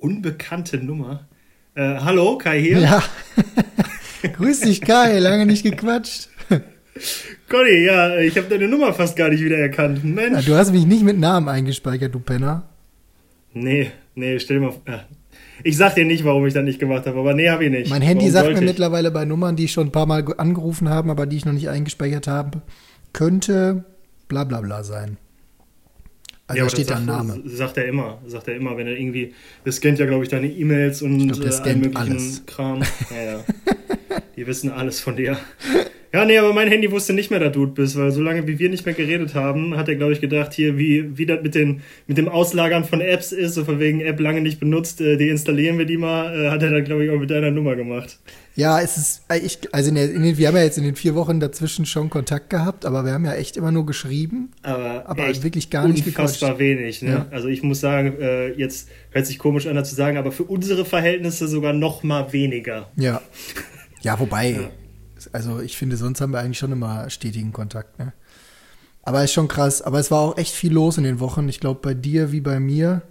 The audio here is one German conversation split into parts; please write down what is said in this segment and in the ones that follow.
Unbekannte Nummer. Äh, hallo, Kai hier. Ja. Grüß dich, Kai. Lange nicht gequatscht. Conny, ja, ich habe deine Nummer fast gar nicht wiedererkannt. Mensch. Ja, du hast mich nicht mit Namen eingespeichert, du Penner. Nee, nee, stell dir mal vor. Ich sag dir nicht, warum ich das nicht gemacht habe, aber nee, habe ich nicht. Mein Handy warum sagt mir ich? mittlerweile bei Nummern, die ich schon ein paar Mal angerufen habe, aber die ich noch nicht eingespeichert habe, könnte bla bla bla sein. Also ja, da steht da ein Name. Sagt er immer, sagt er immer, wenn er irgendwie, das scannt ja, glaube ich, deine E-Mails und glaub, äh, allen möglichen alles. Kram. Ja, ja. Die wissen alles von dir. Ja, nee, aber mein Handy wusste nicht mehr, dass du bist, weil solange wie wir nicht mehr geredet haben, hat er, glaube ich, gedacht, hier, wie, wie das mit, den, mit dem Auslagern von Apps ist, so von wegen App lange nicht benutzt, äh, deinstallieren wir die mal, äh, hat er dann, glaube ich, auch mit deiner Nummer gemacht. Ja, es ist, äh, ich, also in den, wir haben ja jetzt in den vier Wochen dazwischen schon Kontakt gehabt, aber wir haben ja echt immer nur geschrieben. Aber, aber echt wirklich gar nicht Unfassbar wenig, ne? Ja. Also ich muss sagen, äh, jetzt hört sich komisch an, zu sagen, aber für unsere Verhältnisse sogar noch mal weniger. Ja. Ja, wobei, ja. also ich finde, sonst haben wir eigentlich schon immer stetigen Kontakt, ne? Aber ist schon krass. Aber es war auch echt viel los in den Wochen. Ich glaube, bei dir wie bei mir.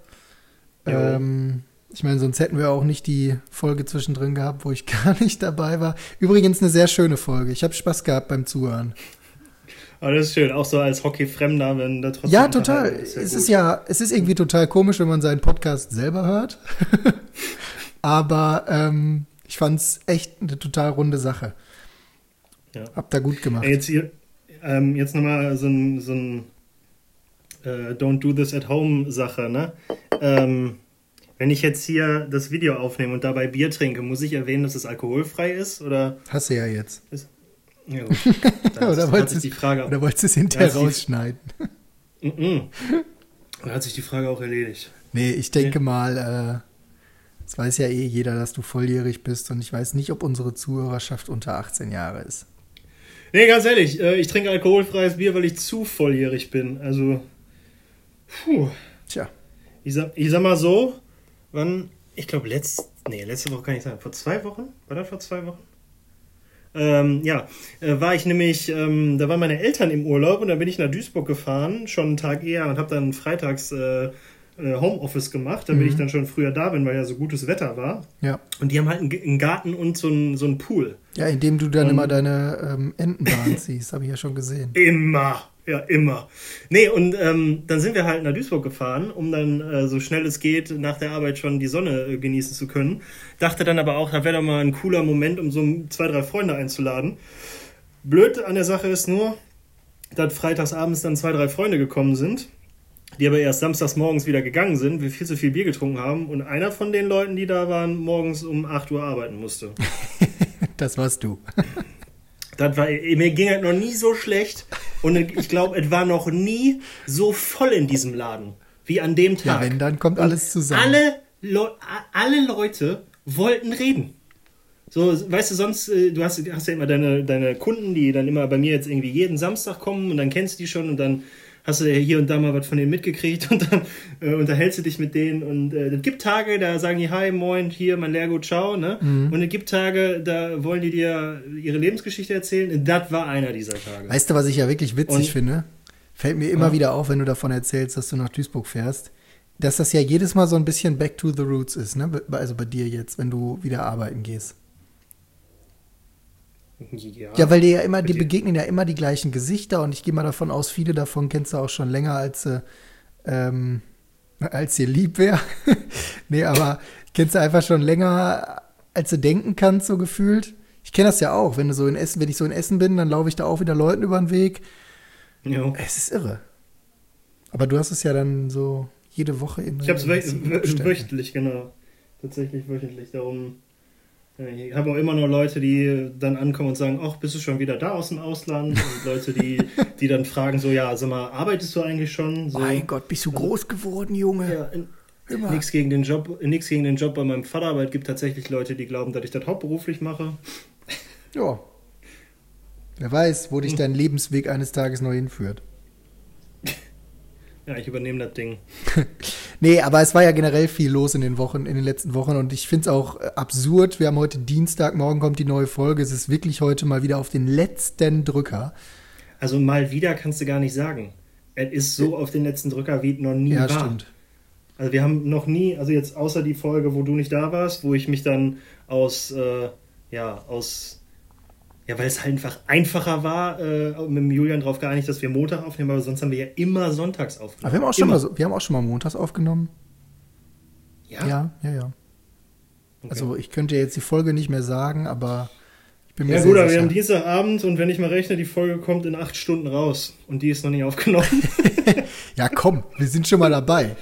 Ähm, ich meine, sonst hätten wir auch nicht die Folge zwischendrin gehabt, wo ich gar nicht dabei war. Übrigens eine sehr schöne Folge. Ich habe Spaß gehabt beim Zuhören. Aber das ist schön, auch so als Hockey-Fremder, wenn da trotzdem. Ja, total. Ist ja es ist ja, es ist irgendwie total komisch, wenn man seinen Podcast selber hört. Aber ähm, ich fand es echt eine total runde Sache. Ja. Hab da gut gemacht. Jetzt hier, ähm, jetzt nochmal so ein, so ein äh, Don't do this at home Sache, ne? Ähm, wenn ich jetzt hier das Video aufnehme und dabei Bier trinke, muss ich erwähnen, dass es alkoholfrei ist? Oder? Hast du ja jetzt. Ist, ja, gut. oder, wolltest die Frage, oder wolltest du es hinterher rausschneiden? Mm -mm. Da hat sich die Frage auch erledigt. Nee, ich denke nee. mal, äh, es weiß ja eh jeder, dass du volljährig bist und ich weiß nicht, ob unsere Zuhörerschaft unter 18 Jahre ist. Nee, ganz ehrlich, äh, ich trinke alkoholfreies Bier, weil ich zu volljährig bin. Also, puh. Tja. Ich sag, ich sag mal so, wann, ich glaube, letzt, nee, letzte Woche kann ich sagen, vor zwei Wochen? War das vor zwei Wochen? Ähm, ja, äh, war ich nämlich, ähm, da waren meine Eltern im Urlaub und da bin ich nach Duisburg gefahren, schon einen Tag eher und habe dann freitags äh, äh, Homeoffice gemacht, damit mhm. ich dann schon früher da bin, weil ja so gutes Wetter war. Ja. Und die haben halt einen, Garten und so einen, so einen Pool. Ja, in dem du dann und, immer deine ähm, Entenbahn ziehst, habe ich ja schon gesehen. Immer. Ja, immer. Nee, und ähm, dann sind wir halt nach Duisburg gefahren, um dann äh, so schnell es geht nach der Arbeit schon die Sonne äh, genießen zu können. Dachte dann aber auch, da wäre doch mal ein cooler Moment, um so zwei, drei Freunde einzuladen. Blöd an der Sache ist nur, dass freitagsabends dann zwei, drei Freunde gekommen sind, die aber erst samstags morgens wieder gegangen sind, wir viel zu viel Bier getrunken haben und einer von den Leuten, die da waren, morgens um 8 Uhr arbeiten musste. das warst du. Das war, mir ging es noch nie so schlecht und ich glaube, es war noch nie so voll in diesem Laden wie an dem Tag. Ja, wenn, dann kommt alles zusammen. Alle, Le alle Leute wollten reden. So, weißt du, sonst, äh, du hast, hast ja immer deine, deine Kunden, die dann immer bei mir jetzt irgendwie jeden Samstag kommen und dann kennst du die schon und dann hast du hier und da mal was von denen mitgekriegt und dann äh, unterhältst du dich mit denen und äh, es gibt Tage, da sagen die Hi, moin, hier, mein Lehrgut, ciao, ne? Mhm. Und es gibt Tage, da wollen die dir ihre Lebensgeschichte erzählen. Das war einer dieser Tage. Weißt du, was ich ja wirklich witzig und, finde? Fällt mir immer ja. wieder auf, wenn du davon erzählst, dass du nach Duisburg fährst, dass das ja jedes Mal so ein bisschen back to the roots ist, ne? Also bei dir jetzt, wenn du wieder arbeiten gehst. Ja, ja, weil dir ja immer, die begegnen ja immer die gleichen Gesichter und ich gehe mal davon aus, viele davon kennst du auch schon länger, als, äh, ähm, als dir lieb wäre. nee, aber kennst du einfach schon länger, als du denken kannst, so gefühlt. Ich kenne das ja auch, wenn du so in Essen, wenn ich so in Essen bin, dann laufe ich da auch wieder Leuten über den Weg. Jo. Es ist irre. Aber du hast es ja dann so jede Woche in Ich habe es wöchentlich, genau. Tatsächlich wöchentlich. Darum ich habe auch immer noch Leute, die dann ankommen und sagen, ach, bist du schon wieder da aus dem Ausland? Und Leute, die, die dann fragen so, ja, sag mal, arbeitest du eigentlich schon? So, mein Gott, bist du also, groß geworden, Junge? Ja, nichts gegen den Job, nichts gegen den Job bei meinem Vater, aber es gibt tatsächlich Leute, die glauben, dass ich das hauptberuflich mache. Ja. Wer weiß, wo dich hm. dein Lebensweg eines Tages noch hinführt. Ja, ich übernehme das Ding. nee, aber es war ja generell viel los in den Wochen, in den letzten Wochen und ich finde es auch äh, absurd. Wir haben heute Dienstag, morgen kommt die neue Folge. Es ist wirklich heute mal wieder auf den letzten Drücker. Also mal wieder kannst du gar nicht sagen. Es ist so auf den letzten Drücker, wie es noch nie ja, war. Ja, stimmt. Also wir haben noch nie, also jetzt außer die Folge, wo du nicht da warst, wo ich mich dann aus, äh, ja, aus, ja, weil es halt einfach einfacher war, äh, mit dem Julian darauf geeinigt, dass wir Montag aufnehmen, aber sonst haben wir ja immer sonntags aufgenommen. Aber wir haben auch schon, mal, wir haben auch schon mal montags aufgenommen. Ja? Ja, ja, ja. Okay. Also ich könnte jetzt die Folge nicht mehr sagen, aber ich bin mir ja, sehr gut, sicher. Ja gut, aber wir haben Dienstagabend und wenn ich mal rechne, die Folge kommt in acht Stunden raus und die ist noch nicht aufgenommen. ja komm, wir sind schon mal dabei.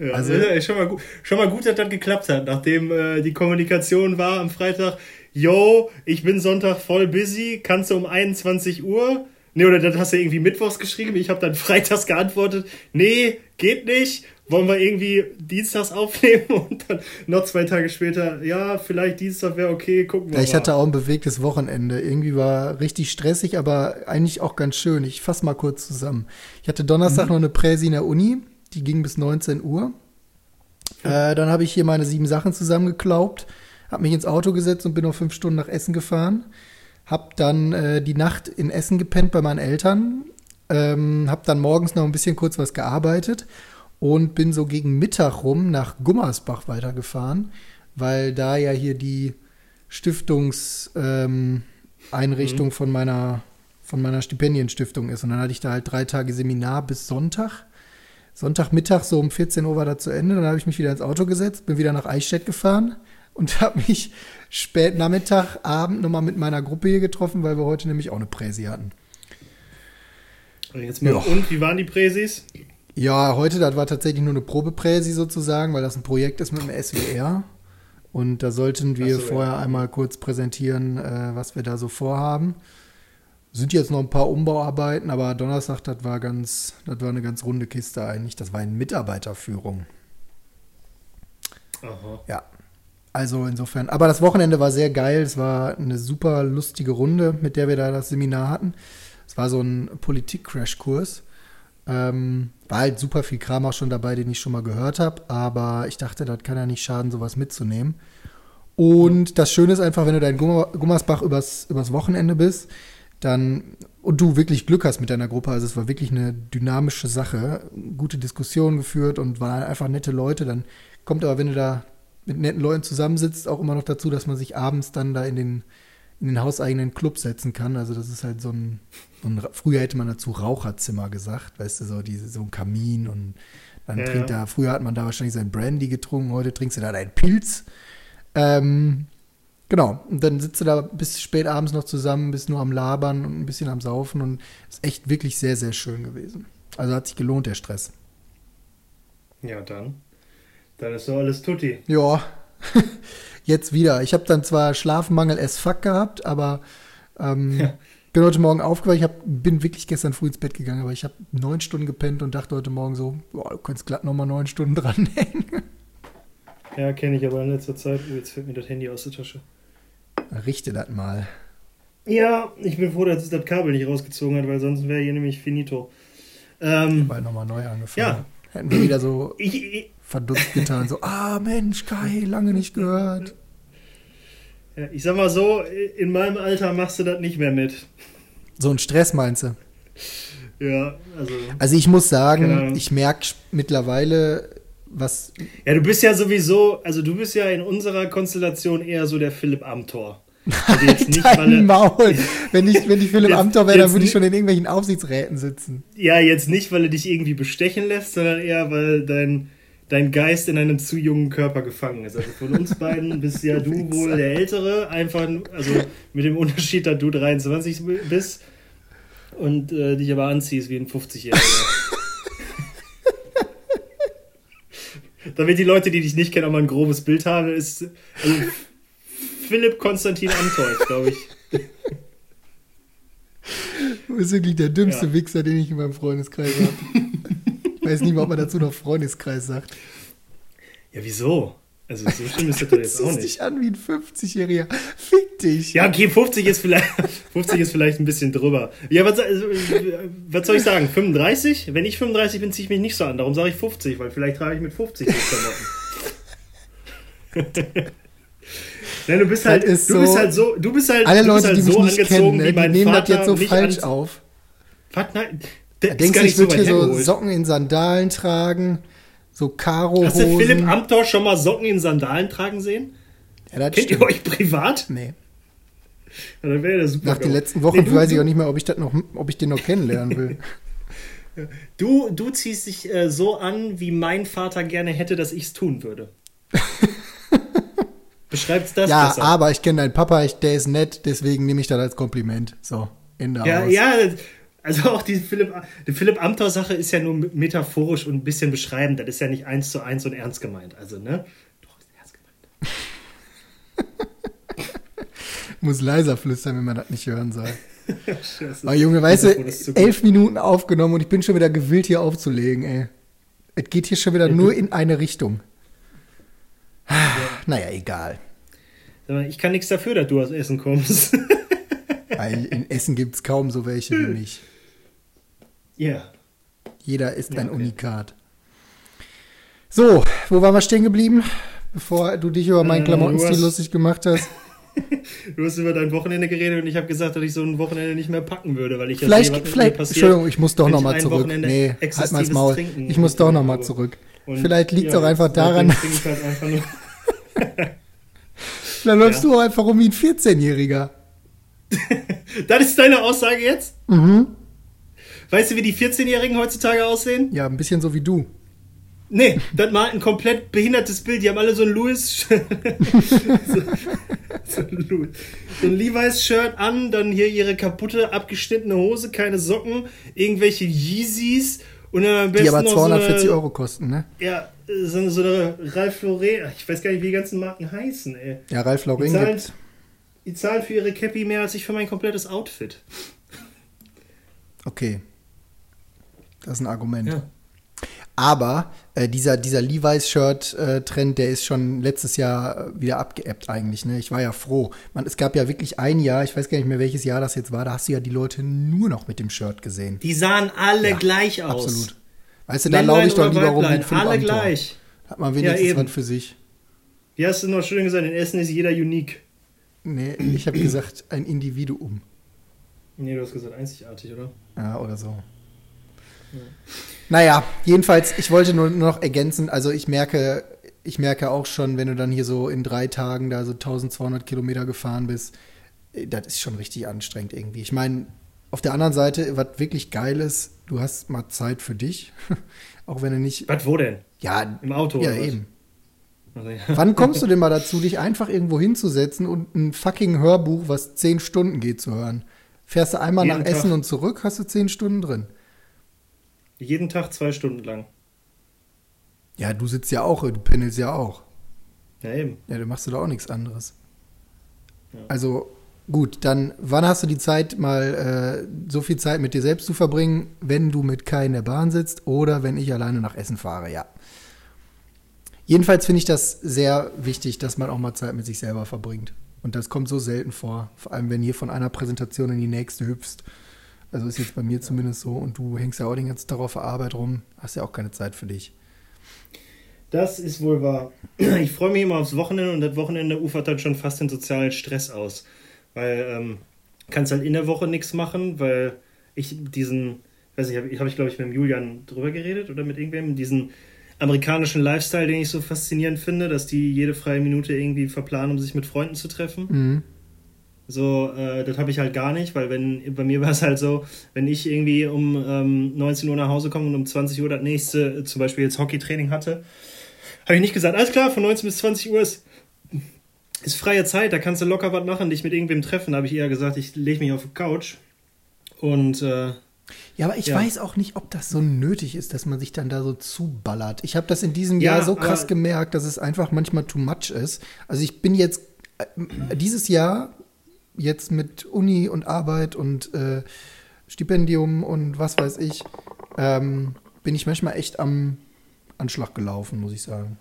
Ja, also schon, mal gut, schon mal gut, dass das geklappt hat, nachdem äh, die Kommunikation war am Freitag, yo, ich bin Sonntag voll busy, kannst du um 21 Uhr? Nee, oder das hast du irgendwie mittwochs geschrieben, ich habe dann freitags geantwortet, nee, geht nicht, wollen wir irgendwie dienstags aufnehmen und dann noch zwei Tage später, ja, vielleicht Dienstag wäre okay, gucken wir ja, ich mal. hatte auch ein bewegtes Wochenende. Irgendwie war richtig stressig, aber eigentlich auch ganz schön. Ich fasse mal kurz zusammen. Ich hatte Donnerstag mhm. noch eine Präsi in der Uni, die ging bis 19 Uhr. Äh, dann habe ich hier meine sieben Sachen zusammengeklaubt, habe mich ins Auto gesetzt und bin noch fünf Stunden nach Essen gefahren. Hab dann äh, die Nacht in Essen gepennt bei meinen Eltern. Ähm, hab dann morgens noch ein bisschen kurz was gearbeitet und bin so gegen Mittag rum nach Gummersbach weitergefahren, weil da ja hier die Stiftungseinrichtung ähm, mhm. von meiner von meiner Stipendienstiftung ist. Und dann hatte ich da halt drei Tage Seminar bis Sonntag. Sonntagmittag so um 14 Uhr war da zu Ende. Dann habe ich mich wieder ins Auto gesetzt, bin wieder nach Eichstätt gefahren und habe mich spät Nachmittag, Abend nochmal mit meiner Gruppe hier getroffen, weil wir heute nämlich auch eine Präsi hatten. Jetzt mal, ja. Und wie waren die Präsis? Ja, heute, das war tatsächlich nur eine Probepräsi sozusagen, weil das ein Projekt ist mit dem SWR. Und da sollten wir so, vorher ja. einmal kurz präsentieren, äh, was wir da so vorhaben. Sind jetzt noch ein paar Umbauarbeiten, aber Donnerstag, das war ganz, das war eine ganz runde Kiste eigentlich. Das war eine Mitarbeiterführung. Aha. Ja. Also insofern, aber das Wochenende war sehr geil. Es war eine super lustige Runde, mit der wir da das Seminar hatten. Es war so ein Politik-Crash-Kurs. Ähm, war halt super viel Kram auch schon dabei, den ich schon mal gehört habe, aber ich dachte, das kann ja nicht schaden, sowas mitzunehmen. Und das Schöne ist einfach, wenn du dein Gummersbach übers, übers Wochenende bist, dann und du wirklich Glück hast mit deiner Gruppe, also es war wirklich eine dynamische Sache, gute Diskussionen geführt und waren einfach nette Leute, dann kommt aber, wenn du da mit netten Leuten zusammensitzt, auch immer noch dazu, dass man sich abends dann da in den in den hauseigenen Club setzen kann. Also das ist halt so ein, so ein früher hätte man dazu Raucherzimmer gesagt, weißt du, so, diese, so ein Kamin und dann ja, trinkt ja. da, früher hat man da wahrscheinlich sein Brandy getrunken, heute trinkst du da deinen Pilz. Ähm, genau, und dann sitzt du da bis spät abends noch zusammen, bist nur am Labern und ein bisschen am Saufen und ist echt wirklich sehr, sehr schön gewesen. Also hat sich gelohnt, der Stress. Ja, dann. Dann ist doch alles tutti. Ja. jetzt wieder. Ich habe dann zwar Schlafmangel as fuck gehabt, aber ähm, ja. bin heute Morgen aufgewacht. Ich hab, bin wirklich gestern früh ins Bett gegangen, aber ich habe neun Stunden gepennt und dachte heute Morgen so, boah, du könntest glatt nochmal neun Stunden dranhängen. Ja, kenne ich aber in letzter Zeit. Jetzt fällt mir das Handy aus der Tasche. Richte das mal. Ja, ich bin froh, dass es das Kabel nicht rausgezogen hat, weil sonst wäre hier nämlich finito. Ähm, weil nochmal neu angefangen. Ja. Hätten wir wieder so. Ich, ich, verdutzt getan. So, ah Mensch, Kai, lange nicht gehört. Ja, ich sag mal so, in meinem Alter machst du das nicht mehr mit. So ein Stress meinst du? Ja, also. Also ich muss sagen, ich merke mittlerweile, was. Ja, du bist ja sowieso, also du bist ja in unserer Konstellation eher so der Philipp Amthor. Also jetzt nicht, weil er, Maul. Wenn ich, wenn ich Philipp Amthor wäre, dann würde ich schon in irgendwelchen Aufsichtsräten sitzen. Ja, jetzt nicht, weil er dich irgendwie bestechen lässt, sondern eher, weil dein, dein Geist in einem zu jungen Körper gefangen ist. Also von uns beiden bist ja du wohl der Ältere, einfach, also mit dem Unterschied, dass du 23 bist und äh, dich aber anziehst wie ein 50-Jähriger. Damit die Leute, die dich nicht kennen, auch mal ein grobes Bild haben, ist also Philipp Konstantin Amthor, glaube ich. Du bist wirklich der dümmste ja. Wichser, den ich in meinem Freundeskreis habe. weiß nicht mal, ob man dazu noch Freundeskreis sagt. Ja, wieso? Also so schlimm ist das doch jetzt auch nicht. dich an wie ein 50-Jähriger. Fick dich. Ja, okay, 50 ist vielleicht, 50 ist vielleicht ein bisschen drüber. Ja, was, also, was soll ich sagen? 35? Wenn ich 35 bin, ziehe ich mich nicht so an. Darum sage ich 50, weil vielleicht trage ich mit 50 so Klamotten. Nein, du bist halt, du so, bist halt so, du bist halt, alle Leute, halt die mich so nicht kennen, ne, die nehmen Vater das jetzt so falsch auf. Was? Nein, der denkst du, ich würde hier so Ssocken in Sandalen tragen, So Karo Hast du Philipp Amthor schon mal Socken in Sandalen tragen sehen? Ja, das Kennt stimmt. ihr euch privat? Nee. Ja, dann wäre der super. Nach den letzten Wochen Nee, du, weiß ich auch nicht mehr, ob ich das noch, ob ich den noch kennenlernen will. Du, du ziehst dich äh, so an, wie mein Vater gerne hätte, dass ich es tun würde. Beschreibt's das ja, besser? aber ich kenne deinen Papa, ich, der ist nett, deswegen nehme ich das als Kompliment. So, Ende Ja, aus. ja, also auch die Philipp, die Philipp Amthor-Sache ist ja nur metaphorisch und ein bisschen beschreibend. Das ist ja nicht eins zu eins und ernst gemeint. Also, ne? Doch, ist ernst gemeint. Muss leiser flüstern, wenn man das nicht hören soll. Aber Junge, weißt du, elf Minuten aufgenommen und ich bin schon wieder gewillt, hier aufzulegen, ey. Es geht hier schon wieder nur in eine Richtung. Naja, egal. Ich kann nichts dafür, dass du aus Essen kommst. Weil in Essen gibt es kaum so welche wie mich. Ja. Jeder ist Ja, ein okay. Unikat. So, wo waren wir stehen geblieben? Bevor du dich über meinen Äh, Klamottenstil hast- lustig gemacht hast. Du hast über dein Wochenende geredet und ich habe gesagt, dass ich so ein Wochenende nicht mehr packen würde, weil ich ja Vielleicht, sehe, mit mir vielleicht, passiert, Entschuldigung, ich muss doch nochmal zurück. Wochenende Nee, halt mal's Maul. Trinken Ich muss doch nochmal zurück. Und Vielleicht liegt es ja, auch einfach daran, ich halt einfach nur. vielleicht läufst Ja. du auch einfach rum wie ein 14-Jähriger. Das ist deine Aussage jetzt? Mhm. Weißt du, wie die 14-Jährigen heutzutage aussehen? Ja, ein bisschen so wie du. Nee, das malt ein komplett behindertes Bild. Die haben alle so ein Louis. so, so ein Louis. So ein Levi's-Shirt an, dann hier ihre kaputte, abgeschnittene Hose, keine Socken, irgendwelche Yeezys und dann am besten Die aber noch 240 so eine, Euro kosten, ne? Ja, so eine, so eine Ralph Lauren. Ich weiß gar nicht, wie die ganzen Marken heißen, ey. Ja, Ralf Die Lauren zahlen, gibt. die zahlen für ihre Cappy mehr als ich für mein komplettes Outfit. Okay. Das ist ein Argument. Ja. Aber äh, dieser, dieser Levi's-Shirt-Trend, der ist schon letztes Jahr äh, wieder abgeebbt eigentlich. Ne? Ich war ja froh. Man, es gab ja wirklich ein Jahr, ich weiß gar nicht mehr, welches Jahr das jetzt war, da hast du ja die Leute nur noch mit dem Shirt gesehen. Die sahen alle Ja, gleich aus. Absolut. Weißt du, da laufe ich doch lieber rum ein Philipp alle gleich. Hat man wenigstens Ja, was für sich. Wie hast du noch schön gesagt, in Essen ist jeder unique. Nee, ich habe gesagt, ein Individuum. Nee, du hast gesagt einzigartig, oder? Ja, oder so. Naja, jedenfalls, ich wollte nur noch ergänzen, also ich merke, ich merke auch schon, wenn du dann hier so in drei Tagen da so 1200 Kilometer gefahren bist, äh, das ist schon richtig anstrengend irgendwie. Ich meine, auf der anderen Seite, was wirklich geil ist, du hast mal Zeit für dich, auch wenn du nicht, Was, wo denn? ja, Im Auto ja eben. Also, ja. Wann kommst du denn mal dazu, dich einfach irgendwo hinzusetzen und ein fucking Hörbuch, was zehn Stunden geht, zu hören? Fährst du einmal Jeden nach Tag. Essen und zurück, hast du zehn Stunden drin. Jeden Tag zwei Stunden lang. Ja, du sitzt ja auch, du pendelst ja auch. Ja, eben. Ja, dann machst du da auch nichts anderes. Ja. Also gut, dann wann hast du die Zeit, mal äh, so viel Zeit mit dir selbst zu verbringen, wenn du mit Kai in der Bahn sitzt oder wenn ich alleine nach Essen fahre? Ja. Jedenfalls finde ich das sehr wichtig, dass man auch mal Zeit mit sich selber verbringt. Und das kommt so selten vor. Vor allem, wenn hier von einer Präsentation in die nächste hüpfst. Also ist jetzt bei mir zumindest so. Und du hängst ja auch den ganzen Tag auf der Arbeit rum. Hast ja auch keine Zeit für dich. Das ist wohl wahr. Ich freue mich immer aufs Wochenende und das Wochenende ufert dann schon fast den sozialen Stress aus. Weil ähm, kannst halt in der Woche nichts machen, weil ich diesen, weiß nicht, habe hab ich glaube ich mit dem Julian drüber geredet oder mit irgendwem, diesen amerikanischen Lifestyle, den ich so faszinierend finde, dass die jede freie Minute irgendwie verplanen, um sich mit Freunden zu treffen. Mhm. So, äh, das habe ich halt gar nicht, weil wenn bei mir war es halt so, wenn ich irgendwie um ähm, 19 Uhr nach Hause komme und um 20 Uhr das nächste, äh, zum Beispiel jetzt Hockeytraining hatte, habe ich nicht gesagt, alles klar, von 19 bis 20 Uhr ist, ist freie Zeit, da kannst du locker was machen, dich mit irgendwem treffen. Da habe ich eher gesagt, ich lege mich auf die Couch und äh, Ja, aber ich Ja. weiß auch nicht, ob das so nötig ist, dass man sich dann da so zuballert. Ich habe das in diesem Ja, Jahr so krass gemerkt, dass es einfach manchmal too much ist. Also ich bin jetzt äh, dieses Jahr jetzt mit Uni und Arbeit und äh, Stipendium und was weiß ich, ähm, bin ich manchmal echt am Anschlag gelaufen, muss ich sagen.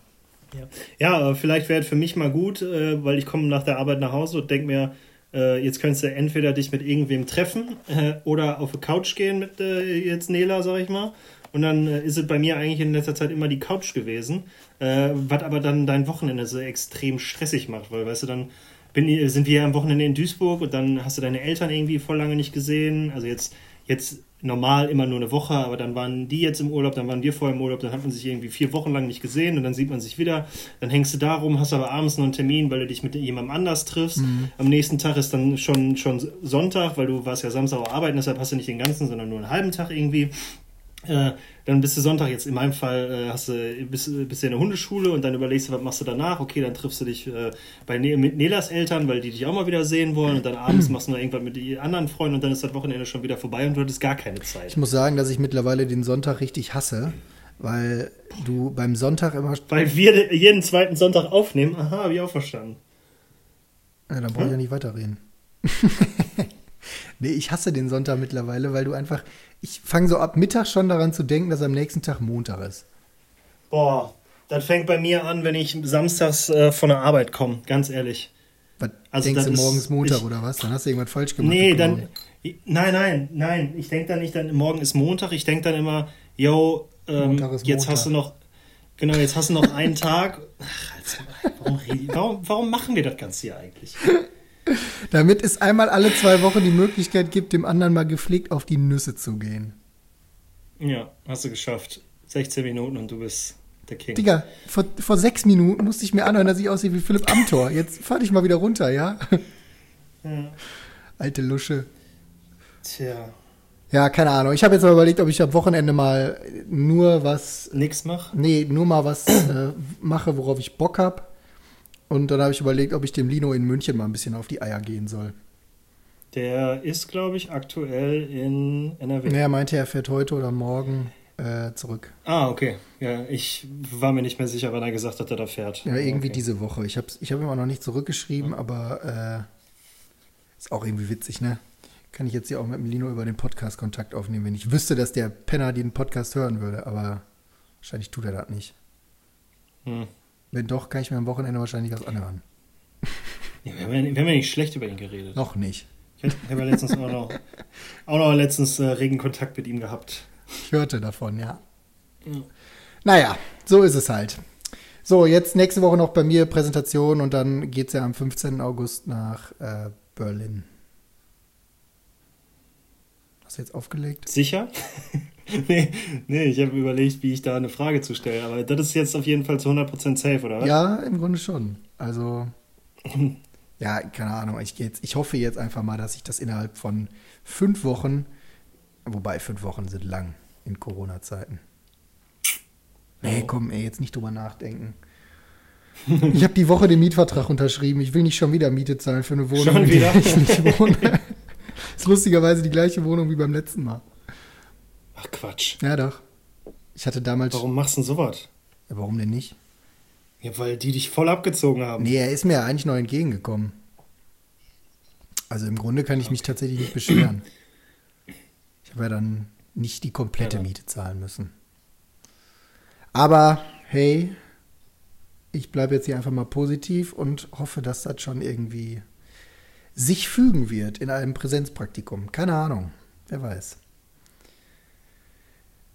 Ja, ja aber vielleicht wäre es für mich mal gut, äh, weil ich komme nach der Arbeit nach Hause und denke mir, äh, jetzt könntest du entweder dich mit irgendwem treffen äh, oder auf die Couch gehen mit äh, jetzt Nela, sag ich mal. Und dann äh, ist es bei mir eigentlich in letzter Zeit immer die Couch gewesen, was aber dann dein Wochenende so extrem stressig macht, weil, weißt du, dann bin, sind wir am Wochenende in Duisburg und dann hast du deine Eltern irgendwie voll lange nicht gesehen. Also jetzt jetzt normal immer nur eine Woche, aber dann waren die jetzt im Urlaub, dann waren wir vorher im Urlaub, dann hat man sich irgendwie vier Wochen lang nicht gesehen und dann sieht man sich wieder, dann hängst du da rum, hast aber abends noch einen Termin, weil du dich mit jemandem anders triffst. Mhm. Am nächsten Tag ist dann schon, schon Sonntag, weil du warst ja Samstag auch arbeiten, deshalb hast du nicht den ganzen, sondern nur einen halben Tag irgendwie. Äh, dann bist du Sonntag, jetzt in meinem Fall äh, hast du, bist, bist du in der Hundeschule und dann überlegst du, was machst du danach? Okay, dann triffst du dich äh, bei ne mit Nelas Eltern, weil die dich auch mal wieder sehen wollen und dann abends machst du noch irgendwas mit den anderen Freunden und dann ist das Wochenende schon wieder vorbei und du hattest gar keine Zeit. Ich muss sagen, dass ich mittlerweile den Sonntag richtig hasse, weil du beim Sonntag immer... Weil wir jeden zweiten Sonntag aufnehmen? Aha, habe ich auch verstanden. Ja, dann brauche ich hm? ja nicht weiterreden. nee, ich hasse den Sonntag mittlerweile, weil du einfach ich fange so ab Mittag schon daran zu denken, dass am nächsten Tag Montag ist. Boah, das fängt bei mir an, wenn ich samstags äh, von der Arbeit komme, ganz ehrlich. Was, also denkst du morgens Montag ich, oder was? Dann hast du irgendwas falsch gemacht. Nee, dann. Nein, nein, nein. Ich denke dann nicht, dann morgen ist Montag. Ich denke dann immer, yo, ähm, jetzt Montag. hast du noch. Genau, jetzt hast du noch einen Tag. Ach, also, warum, warum, warum machen wir das Ganze hier eigentlich? Damit es einmal alle zwei Wochen die Möglichkeit gibt, dem anderen mal gepflegt auf die Nüsse zu gehen. Ja, hast du geschafft. 16 Minuten und du bist der King. Digga, vor, vor sechs Minuten musste ich mir anhören, dass ich aussehe wie Philipp Amthor. Jetzt fahr dich mal wieder runter, ja? ja. Alte Lusche. Tja. Ja, keine Ahnung. Ich habe jetzt mal überlegt, ob ich am Wochenende mal nur was. Nix mache? Nee, nur mal was äh, mache, worauf ich Bock habe. Und dann habe ich überlegt, ob ich dem Lino in München mal ein bisschen auf die Eier gehen soll. Der ist, glaube ich, aktuell in NRW. Nee, er meinte, er fährt heute oder morgen äh, zurück. Ah, okay. Ja, ich war mir nicht mehr sicher, wann er gesagt hat, dass er da fährt. Ja, irgendwie okay. diese Woche. Ich habe ich hab immer noch nicht zurückgeschrieben, ja. aber äh, ist auch irgendwie witzig, ne? Kann ich jetzt hier auch mit dem Lino über den Podcast Kontakt aufnehmen, wenn ich wüsste, dass der Penner den Podcast hören würde, aber wahrscheinlich tut er das nicht. Hm. Wenn doch, kann ich mir am Wochenende wahrscheinlich was anhören. Ja, wir, haben ja, wir haben ja nicht schlecht über ihn geredet. Noch nicht. Ich habe ja letztens auch noch, auch noch letztens äh, regen Kontakt mit ihm gehabt. Ich hörte davon, ja. ja. Naja, so ist es halt. So, jetzt nächste Woche noch bei mir Präsentation und dann geht es ja am 15. August nach äh, Berlin. Hast du jetzt aufgelegt? Sicher? nee, nee, ich habe überlegt, wie ich da eine Frage zu stellen. Aber das ist jetzt auf jeden Fall zu 100% safe, oder was? Ja, im Grunde schon. Also, ja, keine Ahnung. Ich, jetzt, ich hoffe jetzt einfach mal, dass ich das innerhalb von fünf Wochen, wobei fünf Wochen sind lang in Corona-Zeiten. Nee, komm, ey, jetzt nicht drüber nachdenken. Ich habe die Woche den Mietvertrag unterschrieben. Ich will nicht schon wieder Miete zahlen für eine Wohnung, schon wieder? in der ich nicht wohne. das ist lustigerweise die gleiche Wohnung wie beim letzten Mal. Ach Quatsch. Ja, doch. Ich hatte damals. Warum machst du denn sowas? Ja, warum denn nicht? Ja, weil die dich voll abgezogen haben. Nee, er ist mir eigentlich noch entgegengekommen. Also im Grunde kann ich okay. mich tatsächlich nicht beschweren. Ich habe ja dann nicht die komplette ja, Miete zahlen müssen. Aber hey, ich bleibe jetzt hier einfach mal positiv und hoffe, dass das schon irgendwie sich fügen wird in einem Präsenzpraktikum. Keine Ahnung, wer weiß.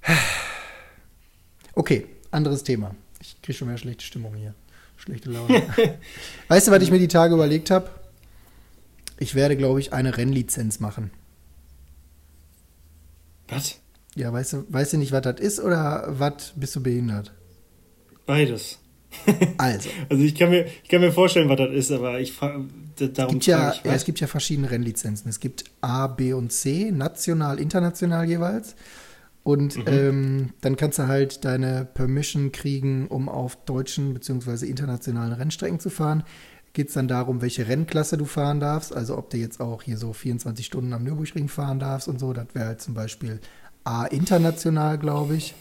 Okay, anderes Thema. Ich kriege schon mehr schlechte Stimmung hier. Schlechte Laune. weißt du, was ich mir die Tage überlegt habe? Ich werde, glaube ich, eine Rennlizenz machen. Was? Ja, weißt du, weißt du nicht, was das ist oder was bist du behindert? Beides. Also. also ich kann, mir, ich kann mir vorstellen, was das ist, aber ich frage darum gibt ja, ja, es gibt ja verschiedene Rennlizenzen. Es gibt A, B und C, national, international jeweils. Und mhm. ähm, dann kannst du halt deine Permission kriegen, um auf deutschen bzw. internationalen Rennstrecken zu fahren. Geht es dann darum, welche Rennklasse du fahren darfst, also ob du jetzt auch hier so 24 Stunden am Nürburgring fahren darfst und so. Das wäre halt zum Beispiel A international, glaube ich.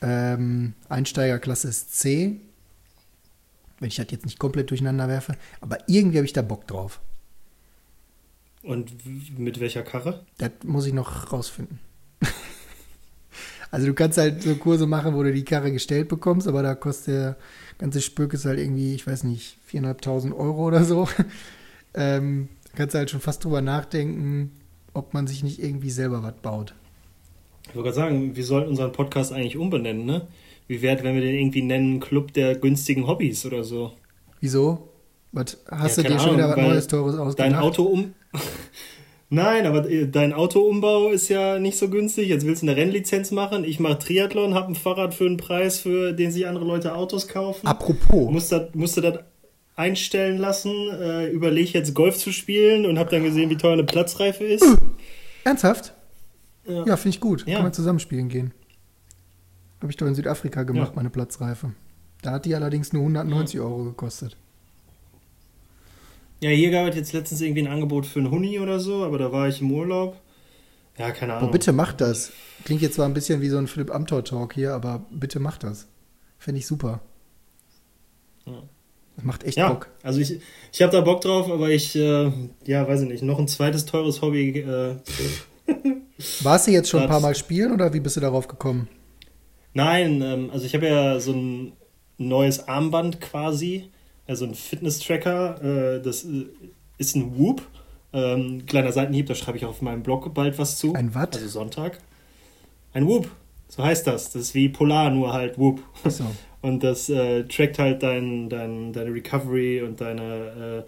Ähm, Einsteigerklasse ist C. Wenn ich das jetzt nicht komplett durcheinander werfe. Aber irgendwie habe ich da Bock drauf. Und mit welcher Karre? Das muss ich noch rausfinden. Also du kannst halt so Kurse machen, wo du die Karre gestellt bekommst, aber da kostet der ganze Spökes halt irgendwie, ich weiß nicht, 4.500 Euro oder so. ähm, da kannst du halt schon fast drüber nachdenken, ob man sich nicht irgendwie selber was baut. Ich wollte gerade sagen, wir sollten unseren Podcast eigentlich umbenennen, ne? Wie wäre wenn wir den irgendwie nennen Club der günstigen Hobbys oder so? Wieso? Was, hast ja, du dir schon wieder was Neues, Teures ausgedacht? Dein Auto um... Nein, aber äh, dein Autoumbau ist ja nicht so günstig. Jetzt willst du eine Rennlizenz machen. Ich mache Triathlon, habe ein Fahrrad für einen Preis, für den sich andere Leute Autos kaufen. Apropos. Musst du musst das einstellen lassen, äh, überlege jetzt Golf zu spielen und habe dann gesehen, wie teuer eine Platzreife ist. Ernsthaft? Ja, ja finde ich gut. Ja. Kann man zusammen spielen gehen. Habe ich doch in Südafrika gemacht, ja. meine Platzreife. Da hat die allerdings nur 190 Euro gekostet. Ja, hier gab es jetzt letztens irgendwie ein Angebot für einen Huni oder so, aber da war ich im Urlaub. Ja, keine Ahnung. Oh, bitte macht das. Klingt jetzt zwar ein bisschen wie so ein Philipp Amthor-Talk hier, aber bitte macht das. Finde ich super. Ja. Das macht echt ja, Bock. Also ich, ich habe da Bock drauf, aber ich, äh, ja, weiß ich nicht, noch ein zweites teures Hobby. Äh, Warst du jetzt schon ein paar Mal spielen oder wie bist du darauf gekommen? Nein, ähm, also ich habe ja so ein neues Armband quasi also ein Fitness-Tracker. Äh, das äh, ist ein Whoop. Ähm, kleiner Seitenhieb, da schreibe ich auf meinem Blog bald was zu. Ein was? Also Sonntag. Ein Whoop, so heißt das. Das ist wie Polar, nur halt Whoop. So. Und das äh, trackt halt dein, dein, deine Recovery und deine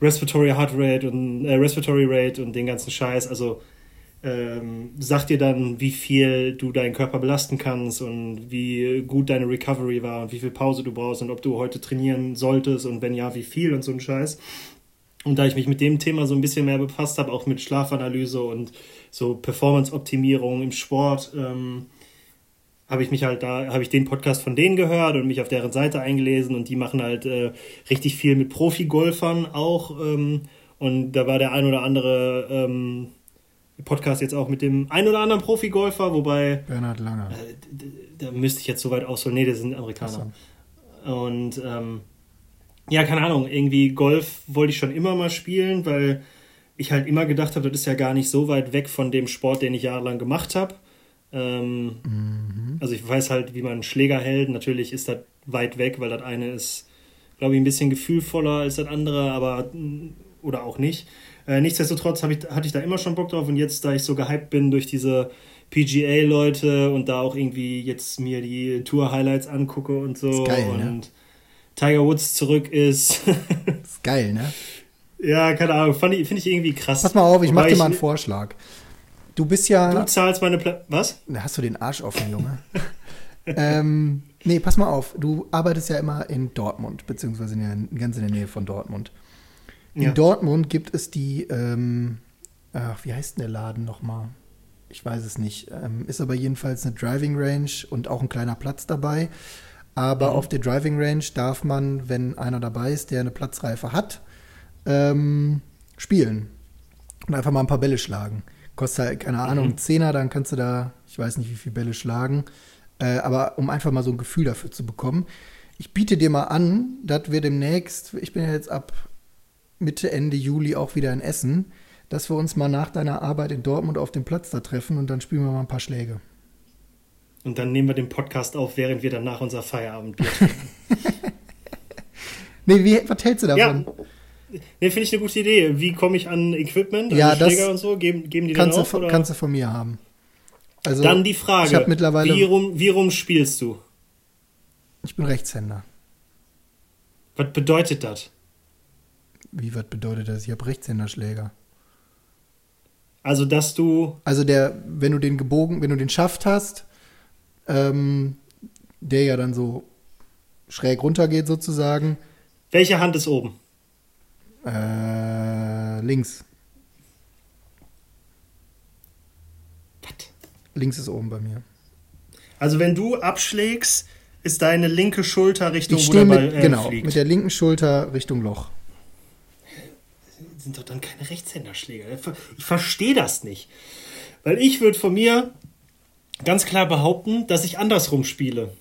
äh, Respiratory Heart Rate und äh, Respiratory Rate und den ganzen Scheiß. Also ähm, sagt dir dann, wie viel du deinen Körper belasten kannst und wie gut deine Recovery war und wie viel Pause du brauchst und ob du heute trainieren solltest und wenn ja, wie viel und so ein Scheiß. Und da ich mich mit dem Thema so ein bisschen mehr befasst habe, auch mit Schlafanalyse und so Performance-Optimierung im Sport, ähm, habe ich mich halt da, habe ich den Podcast von denen gehört und mich auf deren Seite eingelesen und die machen halt äh, richtig viel mit Profi-Golfern auch. Ähm, und da war der ein oder andere ähm, Podcast jetzt auch mit dem ein oder anderen Profi-Golfer, wobei. Bernhard Langer. Äh, da müsste ich jetzt so weit ausholen. Nee, das sind Amerikaner. So. Und ähm, ja, keine Ahnung, irgendwie Golf wollte ich schon immer mal spielen, weil ich halt immer gedacht habe, das ist ja gar nicht so weit weg von dem Sport, den ich jahrelang gemacht habe. Ähm, mhm. Also ich weiß halt, wie man einen Schläger hält. Natürlich ist das weit weg, weil das eine ist, glaube ich, ein bisschen gefühlvoller als das andere, aber oder auch nicht. Äh, nichtsdestotrotz ich, hatte ich da immer schon Bock drauf und jetzt, da ich so gehypt bin durch diese PGA-Leute und da auch irgendwie jetzt mir die Tour-Highlights angucke und so geil, ne? und ne? Tiger Woods zurück ist. ist geil, ne? Ja, keine Ahnung, finde ich, irgendwie krass. Pass mal auf, ich mache dir mal einen Vorschlag. Du bist ja. Du zahlst meine Pla Was? Da hast du den Arsch offen, Junge. ähm, nee, pass mal auf. Du arbeitest ja immer in Dortmund, beziehungsweise in der, ganz in der Nähe von Dortmund. In ja. Dortmund gibt es die, ähm, ach, wie heißt denn der Laden nochmal? Ich weiß es nicht. Ähm, ist aber jedenfalls eine Driving Range und auch ein kleiner Platz dabei. Aber mhm. auf der Driving Range darf man, wenn einer dabei ist, der eine Platzreife hat, ähm, spielen. Und einfach mal ein paar Bälle schlagen. Kostet halt, keine Ahnung, mhm. Zehner, dann kannst du da, ich weiß nicht, wie viele Bälle schlagen. Äh, aber um einfach mal so ein Gefühl dafür zu bekommen. Ich biete dir mal an, dass wir demnächst, ich bin ja jetzt ab Mitte, Ende Juli auch wieder in Essen, dass wir uns mal nach deiner Arbeit in Dortmund auf dem Platz da treffen und dann spielen wir mal ein paar Schläge. Und dann nehmen wir den Podcast auf, während wir dann nach unser Feierabend Bier nee, wie, was hältst du davon? Ja. Nee, finde ich eine gute Idee. Wie komme ich an Equipment, an ja, Schläger und so? Geben, geben die kannst dann auf? Du, kannst du von mir haben. Also, dann die Frage, ich mittlerweile, wie, rum, wie rum spielst du? Ich bin Rechtshänder. Was bedeutet das? Wie, was bedeutet das? Ich habe Rechtshänderschläger. Also, dass du. Also, der, wenn du den gebogen, wenn du den Schaft hast, ähm, der ja dann so schräg runtergeht sozusagen. Welche Hand ist oben? Äh, links. Was? Links ist oben bei mir. Also, wenn du abschlägst, ist deine linke Schulter Richtung ich wo der Ball mit, äh, genau, fliegt. mit der linken Schulter Richtung Loch sind doch dann keine Rechtshänderschläger. Ich verstehe das nicht. Weil ich würde von mir ganz klar behaupten, dass ich andersrum spiele.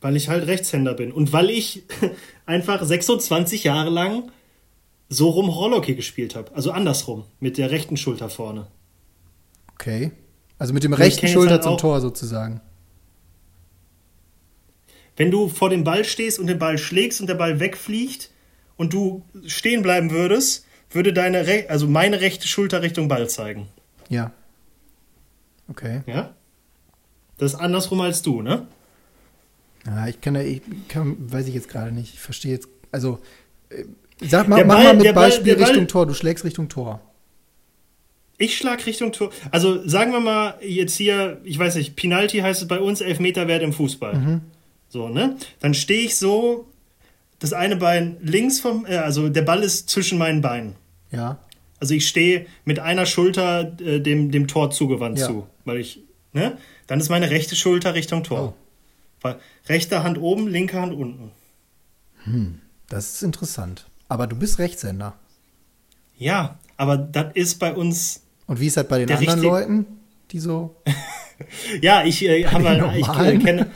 Weil ich halt Rechtshänder bin. Und weil ich einfach 26 Jahre lang so rum Rollhockey gespielt habe. Also andersrum, mit der rechten Schulter vorne. Okay. Also mit dem rechten Schulter halt zum Tor sozusagen. Wenn du vor dem Ball stehst und den Ball schlägst und der Ball wegfliegt, und du stehen bleiben würdest, würde deine, Re also meine rechte Schulter Richtung Ball zeigen. Ja. Okay. Ja? Das ist andersrum als du, ne? Ja, ich kann, ich kann weiß ich jetzt gerade nicht. Ich verstehe jetzt, also. Äh, Sag mal, Der mach Ball- mal mit Ball- Beispiel Ball- Richtung Tor. Du schlägst Richtung Tor. Ich schlag Richtung Tor. Also sagen wir mal jetzt hier, ich weiß nicht, Penalty heißt es bei uns, Elfmeterwert im Fußball. So, ne? Dann stehe ich so, das eine Bein links vom, äh, also der Ball ist zwischen meinen Beinen. Ja. Also ich stehe mit einer Schulter äh, dem, dem Tor zugewandt Ja. zu. Weil ich, ne? Dann ist meine rechte Schulter Richtung Tor. Weil Rechte Hand oben, linke Hand unten. Das ist interessant. Aber du bist Rechtshänder. Ja, aber das ist bei uns. Und wie ist das bei den Der anderen richtig- Leuten, die so. Ja, ich äh, habe mal, ich äh, kenne.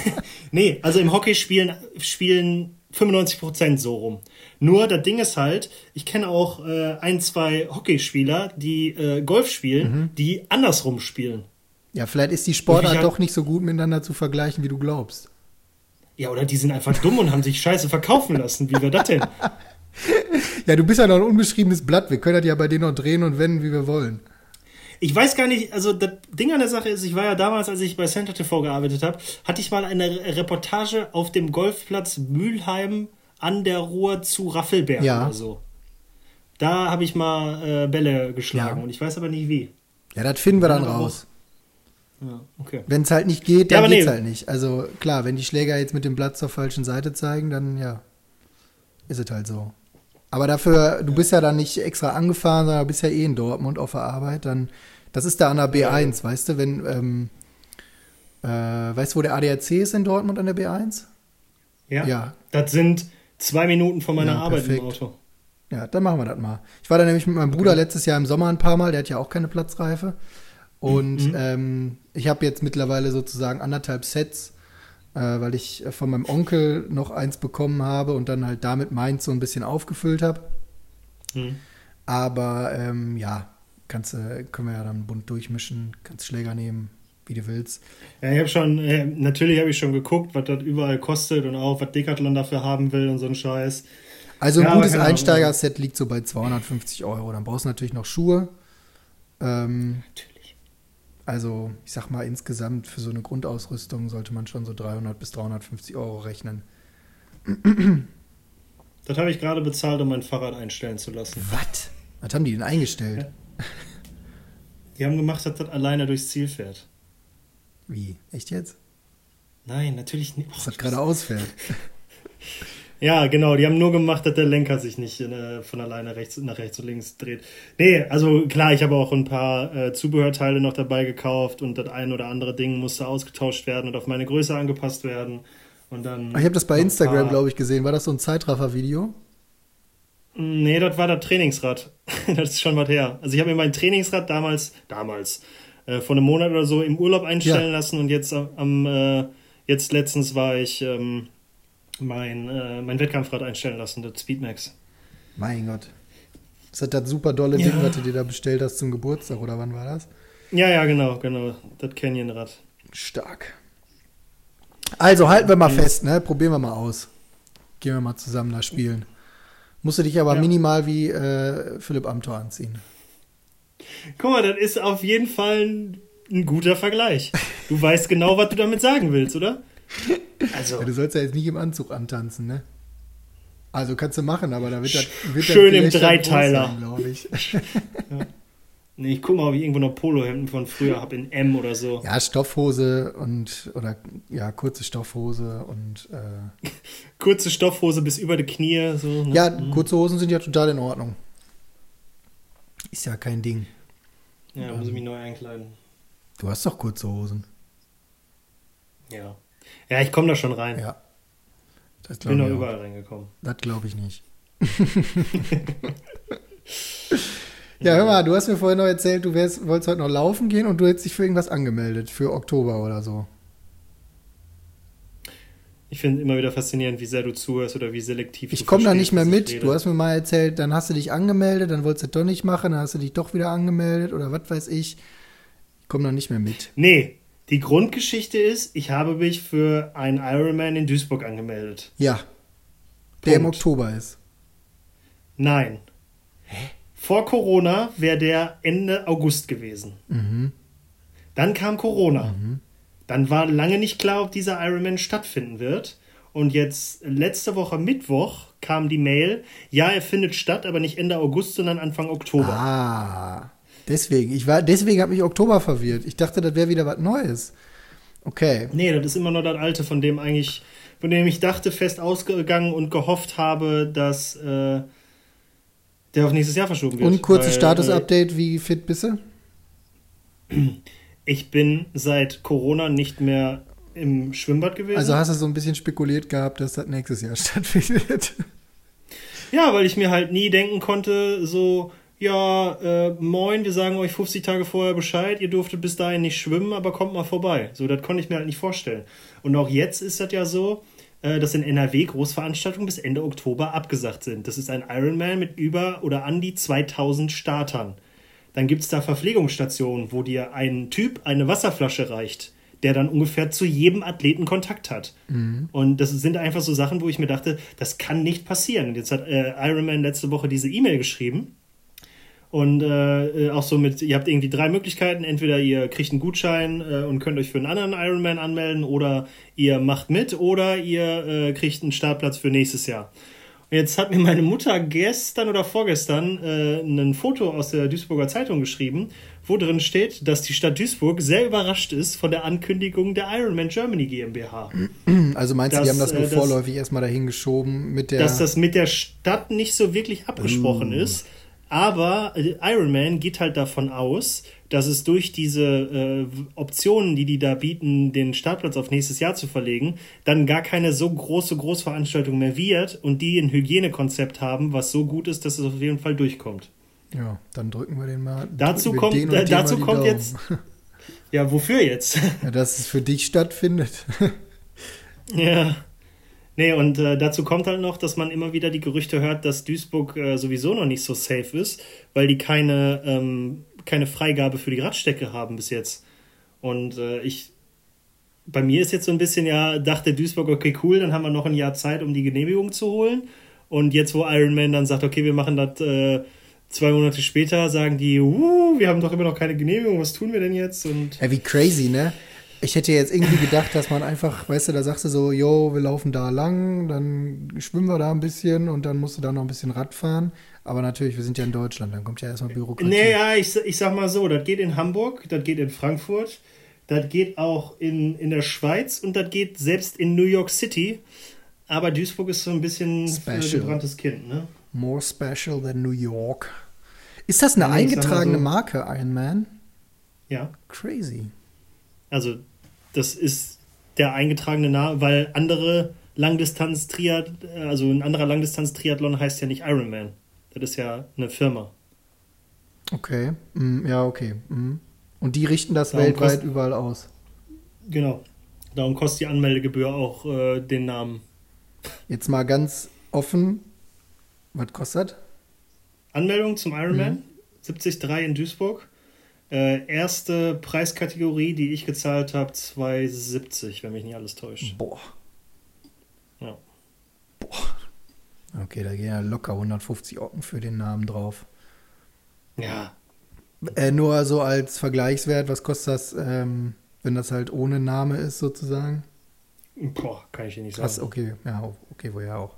nee, also im Hockey spielen, spielen 95% so rum. Nur das Ding ist halt, ich kenne auch äh, ein, zwei Hockeyspieler, die äh, Golf spielen, Mhm. die andersrum spielen. Ja, vielleicht ist die Sportart doch nicht so gut miteinander zu vergleichen, wie du glaubst. Ja, oder die sind einfach dumm und haben sich scheiße verkaufen lassen. Wie wäre das denn? Ja, du bist ja noch ein unbeschriebenes Blatt. Wir können das ja bei denen noch drehen und wenden, wie wir wollen. Ich weiß gar nicht, also das Ding an der Sache ist, ich war ja damals, als ich bei Center TV gearbeitet habe, hatte ich mal eine Re- Reportage auf dem Golfplatz Mülheim an der Ruhr zu Raffelberg Ja. oder so. Da habe ich mal äh, Bälle geschlagen Ja. und ich weiß aber nicht wie. Ja, das finden wir dann Ja, raus. Ja, okay. Wenn es halt nicht geht, Ja, dann aber geht's nee. halt nicht. Also klar, wenn die Schläger jetzt mit dem Blatt zur falschen Seite zeigen, dann ja, ist es halt so. Aber dafür, du bist ja dann nicht extra angefahren, sondern bist ja eh in Dortmund auf der Arbeit, dann, das ist da an der B1, weißt du, wenn, ähm, äh, weißt du, wo der ADAC ist in Dortmund an der B1? Ja. Ja. Das sind zwei Minuten von meiner Ja, Arbeit perfekt. im Auto. Ja, dann machen wir das mal. Ich war da nämlich mit meinem Bruder letztes Jahr im Sommer ein paar Mal, der hat ja auch keine Platzreife. Und Mhm. ähm, ich habe jetzt mittlerweile sozusagen anderthalb Sets, weil ich äh, von meinem Onkel noch eins bekommen habe und dann halt damit meins so ein bisschen aufgefüllt habe. Mhm. Aber ähm, ja, kannst, du- können wir ja dann bunt durchmischen, kannst Schläger nehmen, wie du willst. Ja, ich habe schon, äh, natürlich habe ich schon geguckt, was das überall kostet und auch, was Decathlon dafür haben will und so ein Scheiß. Also ein Ja, gutes. Einsteigerset liegt so bei 250 Euro. Dann brauchst du natürlich noch Schuhe. Ähm, Natürlich. Also, ich sag mal, insgesamt für so eine Grundausrüstung sollte man schon so 300 bis 350 Euro rechnen. Das habe ich gerade bezahlt, um mein Fahrrad einstellen zu lassen. Was? Was haben die denn eingestellt? Die haben gemacht, dass das alleine durchs Ziel fährt. Wie? Echt jetzt? Nein, natürlich nicht. Dass das gerade ausfährt. Ja, genau, die haben nur gemacht, dass der Lenker sich nicht äh, von alleine rechts, nach rechts und links dreht. Nee, also klar, ich habe auch ein paar äh, Zubehörteile noch dabei gekauft und das ein oder andere Ding musste ausgetauscht werden und auf meine Größe angepasst werden. Und dann. Ah, Ich habe das bei Instagram, glaube ich, gesehen. War das so ein Zeitraffer-Video? Nee, das war das Trainingsrad. das ist schon was her. Also ich habe mir mein Trainingsrad damals, damals, äh, vor einem Monat oder so im Urlaub einstellen Ja. lassen und jetzt am, am äh, jetzt letztens war ich ähm, mein, äh, mein Wettkampfrad einstellen lassen, das Speedmax. Mein Gott. Das das super dolle Ja. Ding, was du dir da bestellt hast zum Geburtstag oder wann war das? Ja, ja, genau, genau. Das Canyon-Rad. Stark. Also halten wir mal fest, ne? Probieren wir mal aus. Gehen wir mal zusammen da spielen. Musst du dich aber Ja. minimal wie äh, Philipp Amthor anziehen. Guck mal, das ist auf jeden Fall ein, ein guter Vergleich. Du weißt genau, was du damit sagen willst, oder? Also, Ja, du sollst ja jetzt nicht im Anzug antanzen, ne? Also kannst du machen, aber da wird das wird das Schön im Gelächter groß Dreiteiler. glaube ich. nee, ich guck mal, ob ich irgendwo noch Polohemden von früher habe in M oder so. Ja, Stoffhose und oder ja, kurze Stoffhose und äh, Kurze Stoffhose bis über die Knie. So, ne? ja, kurze Hosen sind ja total in Ordnung. Ist ja kein Ding. Ja, muss ich mich neu einkleiden. Du hast doch kurze Hosen. Ja. Ja, ich komme da schon rein. Ja. Das Bin ich, auch. überall reingekommen. Das glaube ich nicht. ja, hör mal, du hast mir vorhin noch erzählt, du wärst, wolltest heute noch laufen gehen und du hättest dich für irgendwas angemeldet, für Oktober oder so. Ich finde immer wieder faszinierend, wie sehr du zuhörst oder wie selektiv Ich du komme da nicht mehr ich mit. Du hast mir mal erzählt, dann hast du dich angemeldet, dann wolltest du das doch nicht machen, dann hast du dich doch wieder angemeldet oder was weiß ich. Ich komme da nicht mehr mit. Nee, die Grundgeschichte ist, ich habe mich für einen Ironman in Duisburg angemeldet. Ja. Der im Punkt. Oktober ist. Nein. Vor Corona wäre der Ende August gewesen. Mhm. Dann kam Corona. Dann war lange nicht klar, ob dieser Ironman stattfinden wird. Und jetzt letzte Woche Mittwoch kam die Mail, ja, er findet statt, aber nicht Ende August, sondern Anfang Oktober. Ah, deswegen. Ich war, deswegen hat mich Oktober verwirrt. Ich dachte, das wäre wieder was Neues. Okay. Nee, das ist immer noch das alte, von dem eigentlich, von dem ich dachte, fest ausgegangen und gehofft habe, dass äh, der auf nächstes Jahr verschoben wird. Und kurzes Status-Update, wie fit bist du? Ich bin seit Corona nicht mehr im Schwimmbad gewesen. Also hast du so ein bisschen spekuliert gehabt, dass das nächstes Jahr stattfindet. Ja, weil ich mir halt nie denken konnte, so, ja, äh, moin, wir sagen euch 50 Tage vorher Bescheid, ihr durftet bis dahin nicht schwimmen, aber kommt mal vorbei. So, das konnte ich mir halt nicht vorstellen. Und auch jetzt ist das ja so, äh, dass in NRW Großveranstaltungen bis Ende Oktober abgesagt sind. Das ist ein Ironman mit über oder an die 2000 Startern. Dann gibt es da Verpflegungsstationen, wo dir ein Typ eine Wasserflasche reicht, der dann ungefähr zu jedem Athleten Kontakt hat. Mhm. Und das sind einfach so Sachen, wo ich mir dachte, das kann nicht passieren. Jetzt hat äh, Ironman letzte Woche diese E-Mail geschrieben. Und äh, auch so mit, ihr habt irgendwie drei Möglichkeiten. Entweder ihr kriegt einen Gutschein äh, und könnt euch für einen anderen Ironman anmelden, oder ihr macht mit, oder ihr äh, kriegt einen Startplatz für nächstes Jahr. Jetzt hat mir meine Mutter gestern oder vorgestern äh, ein Foto aus der Duisburger Zeitung geschrieben, wo drin steht, dass die Stadt Duisburg sehr überrascht ist von der Ankündigung der Ironman Germany GmbH. Also meinst du, die haben das nur äh, vorläufig erstmal dahin geschoben mit der. Dass das mit der Stadt nicht so wirklich abgesprochen uh. ist. Aber äh, Ironman geht halt davon aus, dass es durch diese äh, Optionen, die die da bieten, den Startplatz auf nächstes Jahr zu verlegen, dann gar keine so große Großveranstaltung mehr wird und die ein Hygienekonzept haben, was so gut ist, dass es auf jeden Fall durchkommt. Ja, dann drücken wir den mal. Dazu kommt, äh, dazu kommt jetzt. Ja, wofür jetzt? Ja, dass es für dich stattfindet. ja. Nee, und äh, dazu kommt halt noch, dass man immer wieder die Gerüchte hört, dass Duisburg äh, sowieso noch nicht so safe ist, weil die keine ähm, keine Freigabe für die Radstrecke haben bis jetzt. Und äh, ich, bei mir ist jetzt so ein bisschen ja, dachte Duisburg, okay, cool, dann haben wir noch ein Jahr Zeit, um die Genehmigung zu holen. Und jetzt, wo Ironman dann sagt, okay, wir machen das äh, zwei Monate später, sagen die, uh, wir haben doch immer noch keine Genehmigung, was tun wir denn jetzt? Und ja, wie crazy, ne? Ich hätte jetzt irgendwie gedacht, dass man einfach, weißt du, da sagst du so, yo, wir laufen da lang, dann schwimmen wir da ein bisschen und dann musst du da noch ein bisschen Rad fahren. Aber natürlich, wir sind ja in Deutschland, dann kommt ja erstmal Bürokratie. Naja, ich, ich sag mal so, das geht in Hamburg, das geht in Frankfurt, das geht auch in, in der Schweiz und das geht selbst in New York City. Aber Duisburg ist so ein bisschen ein gebranntes Kind, ne? More special than New York. Ist das eine ja, eingetragene so, Marke, Iron Man? Ja. Crazy. Also, das ist der eingetragene Name, weil andere Langdistanz-Triathlon, also ein anderer Langdistanz-Triathlon heißt ja nicht Ironman. Das ist ja eine Firma. Okay, mm, ja, okay. Mm. Und die richten das Darum weltweit kost, überall aus. Genau. Darum kostet die Anmeldegebühr auch äh, den Namen. Jetzt mal ganz offen, was kostet? Anmeldung zum Ironman, mhm. 73 in Duisburg. Äh, erste Preiskategorie, die ich gezahlt habe, 2,70, wenn mich nicht alles täuscht. Boah. Ja. Boah. Okay, da gehen ja locker 150 Ocken für den Namen drauf. Ja. Äh, nur so als Vergleichswert, was kostet das, ähm, wenn das halt ohne Name ist, sozusagen? Boah, kann ich dir nicht sagen. Krass, okay, ja, okay, woher auch.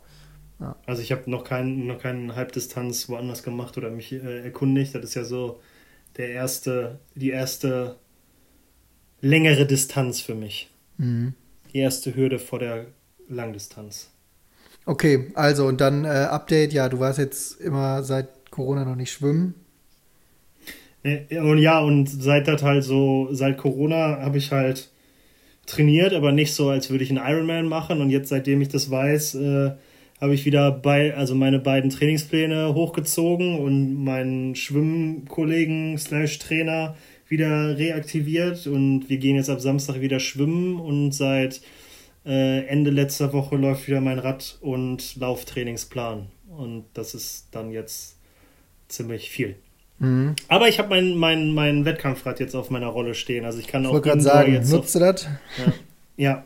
Ja. Also ich habe noch, kein, noch keine Halbdistanz woanders gemacht oder mich äh, erkundigt. Das ist ja so der erste, die erste längere Distanz für mich. Mhm. Die erste Hürde vor der Langdistanz. Okay, also und dann äh, Update, ja, du warst jetzt immer seit Corona noch nicht schwimmen. Und ja, und seit das halt so, seit Corona habe ich halt trainiert, aber nicht so, als würde ich einen Ironman machen. Und jetzt, seitdem ich das weiß, äh, habe ich wieder bei, also meine beiden Trainingspläne hochgezogen und meinen Schwimmkollegen slash Trainer wieder reaktiviert und wir gehen jetzt ab Samstag wieder schwimmen und seit äh, Ende letzter Woche läuft wieder mein Rad- und Lauftrainingsplan. Und das ist dann jetzt ziemlich viel. Mhm. Aber ich habe mein, mein, mein Wettkampfrad jetzt auf meiner Rolle stehen. Also ich kann ich auch. Ich wollte gerade sagen, nutzt du das? Ja. ja.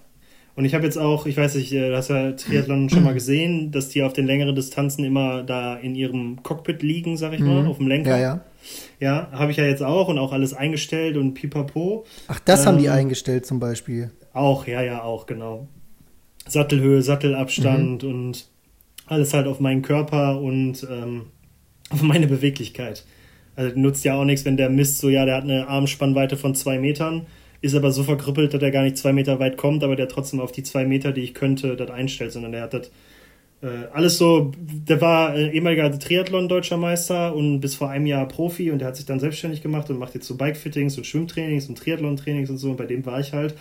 Und ich habe jetzt auch, ich weiß nicht, äh, du hast ja Triathlon schon mal gesehen, dass die auf den längeren Distanzen immer da in ihrem Cockpit liegen, sag ich mal, mhm. auf dem Lenker. Ja, ja. Ja, habe ich ja jetzt auch und auch alles eingestellt und pipapo. Ach, das ähm, haben die ähm, eingestellt zum Beispiel. Auch, ja, ja, auch, genau. Sattelhöhe, Sattelabstand mhm. und alles halt auf meinen Körper und ähm, auf meine Beweglichkeit. Also nutzt ja auch nichts, wenn der misst, so ja, der hat eine Armspannweite von zwei Metern, ist aber so verkrüppelt, dass er gar nicht zwei Meter weit kommt, aber der trotzdem auf die zwei Meter, die ich könnte, das einstellt, sondern der hat das äh, alles so, der war äh, ehemaliger Triathlon-Deutscher Meister und bis vor einem Jahr Profi und der hat sich dann selbstständig gemacht und macht jetzt so Bikefittings und Schwimmtrainings und Triathlon-Trainings und so und bei dem war ich halt.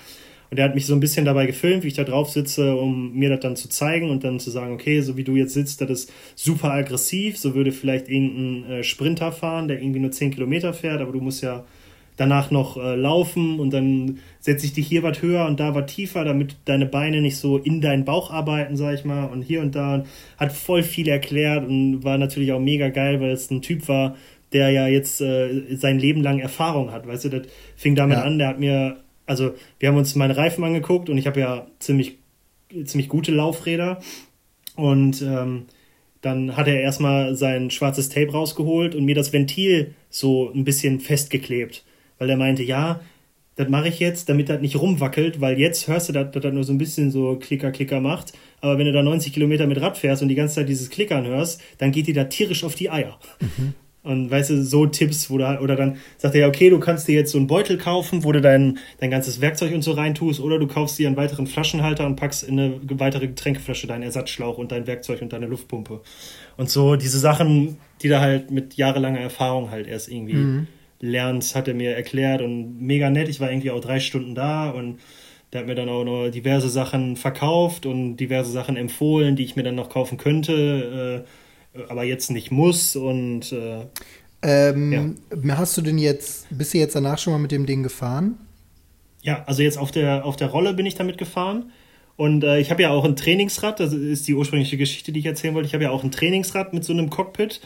Und der hat mich so ein bisschen dabei gefilmt, wie ich da drauf sitze, um mir das dann zu zeigen und dann zu sagen, okay, so wie du jetzt sitzt, das ist super aggressiv, so würde vielleicht irgendein äh, Sprinter fahren, der irgendwie nur 10 Kilometer fährt, aber du musst ja danach noch äh, laufen und dann setze ich dich hier was höher und da was tiefer, damit deine Beine nicht so in deinen Bauch arbeiten, sag ich mal. Und hier und da hat voll viel erklärt und war natürlich auch mega geil, weil es ein Typ war, der ja jetzt äh, sein Leben lang Erfahrung hat. Weißt du, das fing damit ja. an, der hat mir, also wir haben uns meine Reifen angeguckt und ich habe ja ziemlich, ziemlich gute Laufräder und ähm, dann hat er erstmal sein schwarzes Tape rausgeholt und mir das Ventil so ein bisschen festgeklebt weil er meinte, ja, das mache ich jetzt, damit das nicht rumwackelt, weil jetzt hörst du, dass das nur so ein bisschen so Klicker, Klicker macht. Aber wenn du da 90 Kilometer mit Rad fährst und die ganze Zeit dieses Klickern hörst, dann geht dir da tierisch auf die Eier. Mhm. Und weißt du, so Tipps, wo da, oder dann sagt er ja, okay, du kannst dir jetzt so einen Beutel kaufen, wo du dein, dein ganzes Werkzeug und so reintust, oder du kaufst dir einen weiteren Flaschenhalter und packst in eine weitere Getränkeflasche deinen Ersatzschlauch und dein Werkzeug und deine Luftpumpe. Und so diese Sachen, die da halt mit jahrelanger Erfahrung halt erst irgendwie mhm lernst, hat er mir erklärt und mega nett. Ich war irgendwie auch drei Stunden da und der hat mir dann auch noch diverse Sachen verkauft und diverse Sachen empfohlen, die ich mir dann noch kaufen könnte, äh, aber jetzt nicht muss. Und äh, ähm, ja. hast du denn jetzt, bist du jetzt danach schon mal mit dem Ding gefahren? Ja, also jetzt auf der, auf der Rolle bin ich damit gefahren. Und äh, ich habe ja auch ein Trainingsrad, das ist die ursprüngliche Geschichte, die ich erzählen wollte. Ich habe ja auch ein Trainingsrad mit so einem Cockpit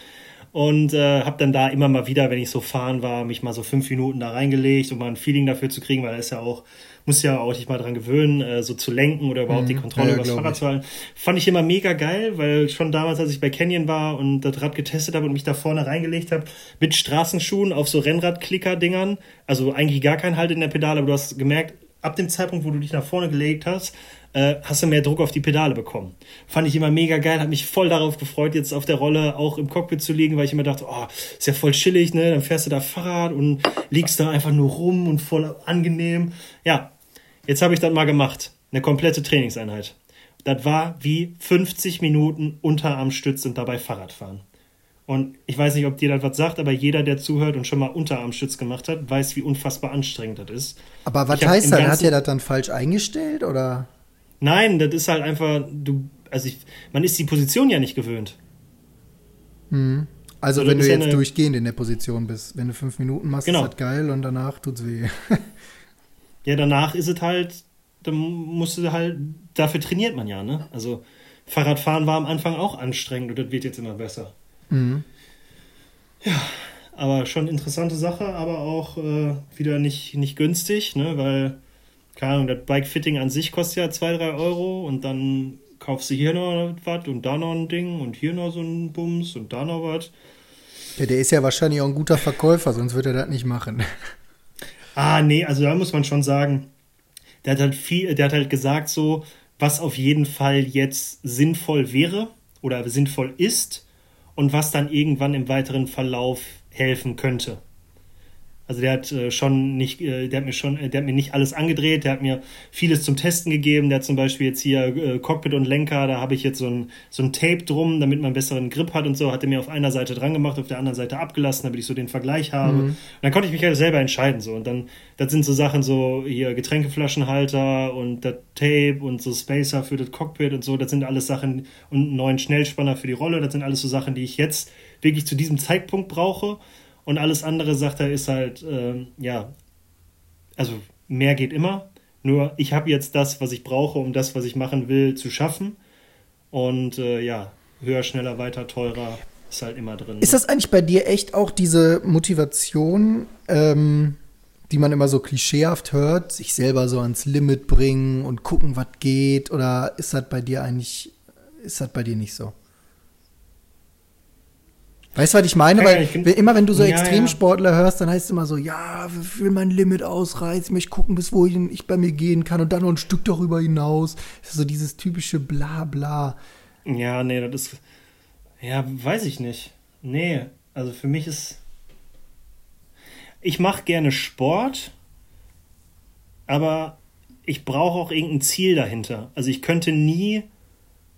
und äh, habe dann da immer mal wieder, wenn ich so fahren war, mich mal so fünf Minuten da reingelegt, um mal ein Feeling dafür zu kriegen, weil er ist ja auch, muss ja auch dich mal dran gewöhnen, äh, so zu lenken oder überhaupt mhm, die Kontrolle ja, über das Fahrrad zu halten. Fand ich immer mega geil, weil schon damals, als ich bei Canyon war und das Rad getestet habe und mich da vorne reingelegt habe, mit Straßenschuhen auf so Rennradklicker-Dingern, also eigentlich gar kein Halt in der Pedale, aber du hast gemerkt, ab dem Zeitpunkt, wo du dich nach vorne gelegt hast, äh, hast du mehr Druck auf die Pedale bekommen. Fand ich immer mega geil, hat mich voll darauf gefreut, jetzt auf der Rolle auch im Cockpit zu liegen, weil ich immer dachte, oh, ist ja voll chillig, ne? Dann fährst du da Fahrrad und liegst da einfach nur rum und voll angenehm. Ja, jetzt habe ich das mal gemacht. Eine komplette Trainingseinheit. Das war wie 50 Minuten Unterarmstütz und dabei Fahrradfahren. Und ich weiß nicht, ob dir das was sagt, aber jeder, der zuhört und schon mal Unterarmstütz gemacht hat, weiß, wie unfassbar anstrengend das ist. Aber was heißt das? Hat er das dann falsch eingestellt oder? Nein, das ist halt einfach, du, also ich, man ist die Position ja nicht gewöhnt. Hm. Also, also wenn du jetzt ja durchgehend in der Position bist, wenn du fünf Minuten machst, genau. ist das geil und danach tut's weh. ja, danach ist es halt, dann musst du halt, dafür trainiert man ja, ne? Also Fahrradfahren war am Anfang auch anstrengend und das wird jetzt immer besser. Mhm. Ja, aber schon interessante Sache, aber auch äh, wieder nicht, nicht günstig, ne? Weil keine Ahnung, das Bike-Fitting an sich kostet ja 2, 3 Euro und dann kaufst du hier noch was und da noch ein Ding und hier noch so ein Bums und da noch was. Ja, der ist ja wahrscheinlich auch ein guter Verkäufer, sonst würde er das nicht machen. Ah, nee, also da muss man schon sagen, der hat halt viel, der hat halt gesagt so, was auf jeden Fall jetzt sinnvoll wäre oder sinnvoll ist und was dann irgendwann im weiteren Verlauf helfen könnte. Also der hat äh, schon nicht, äh, der hat mir schon, äh, der hat mir nicht alles angedreht, der hat mir vieles zum Testen gegeben. Der hat zum Beispiel jetzt hier äh, Cockpit und Lenker, da habe ich jetzt so ein, so ein Tape drum, damit man einen besseren Grip hat und so. Hat er mir auf einer Seite dran gemacht, auf der anderen Seite abgelassen, damit ich so den Vergleich habe. Mhm. Und dann konnte ich mich halt selber entscheiden so. Und dann, das sind so Sachen so hier Getränkeflaschenhalter und das Tape und so Spacer für das Cockpit und so. Das sind alles Sachen und einen neuen Schnellspanner für die Rolle. Das sind alles so Sachen, die ich jetzt wirklich zu diesem Zeitpunkt brauche. Und alles andere, sagt er, ist halt, äh, ja, also mehr geht immer. Nur ich habe jetzt das, was ich brauche, um das, was ich machen will, zu schaffen. Und äh, ja, höher, schneller, weiter, teurer ist halt immer drin. Ist das eigentlich bei dir echt auch diese Motivation, ähm, die man immer so klischeehaft hört, sich selber so ans Limit bringen und gucken, was geht? Oder ist das bei dir eigentlich, ist das bei dir nicht so? Weißt du, was ich meine? Weil immer wenn du so ja, Extremsportler ja. hörst, dann heißt es immer so, ja, ich will mein Limit ausreizen, ich möchte gucken, bis wohin ich bei mir gehen kann und dann noch ein Stück darüber hinaus. Das ist so dieses typische Blabla. Ja, nee, das ist. Ja, weiß ich nicht. Nee, also für mich ist. Ich mache gerne Sport, aber ich brauche auch irgendein Ziel dahinter. Also ich könnte nie.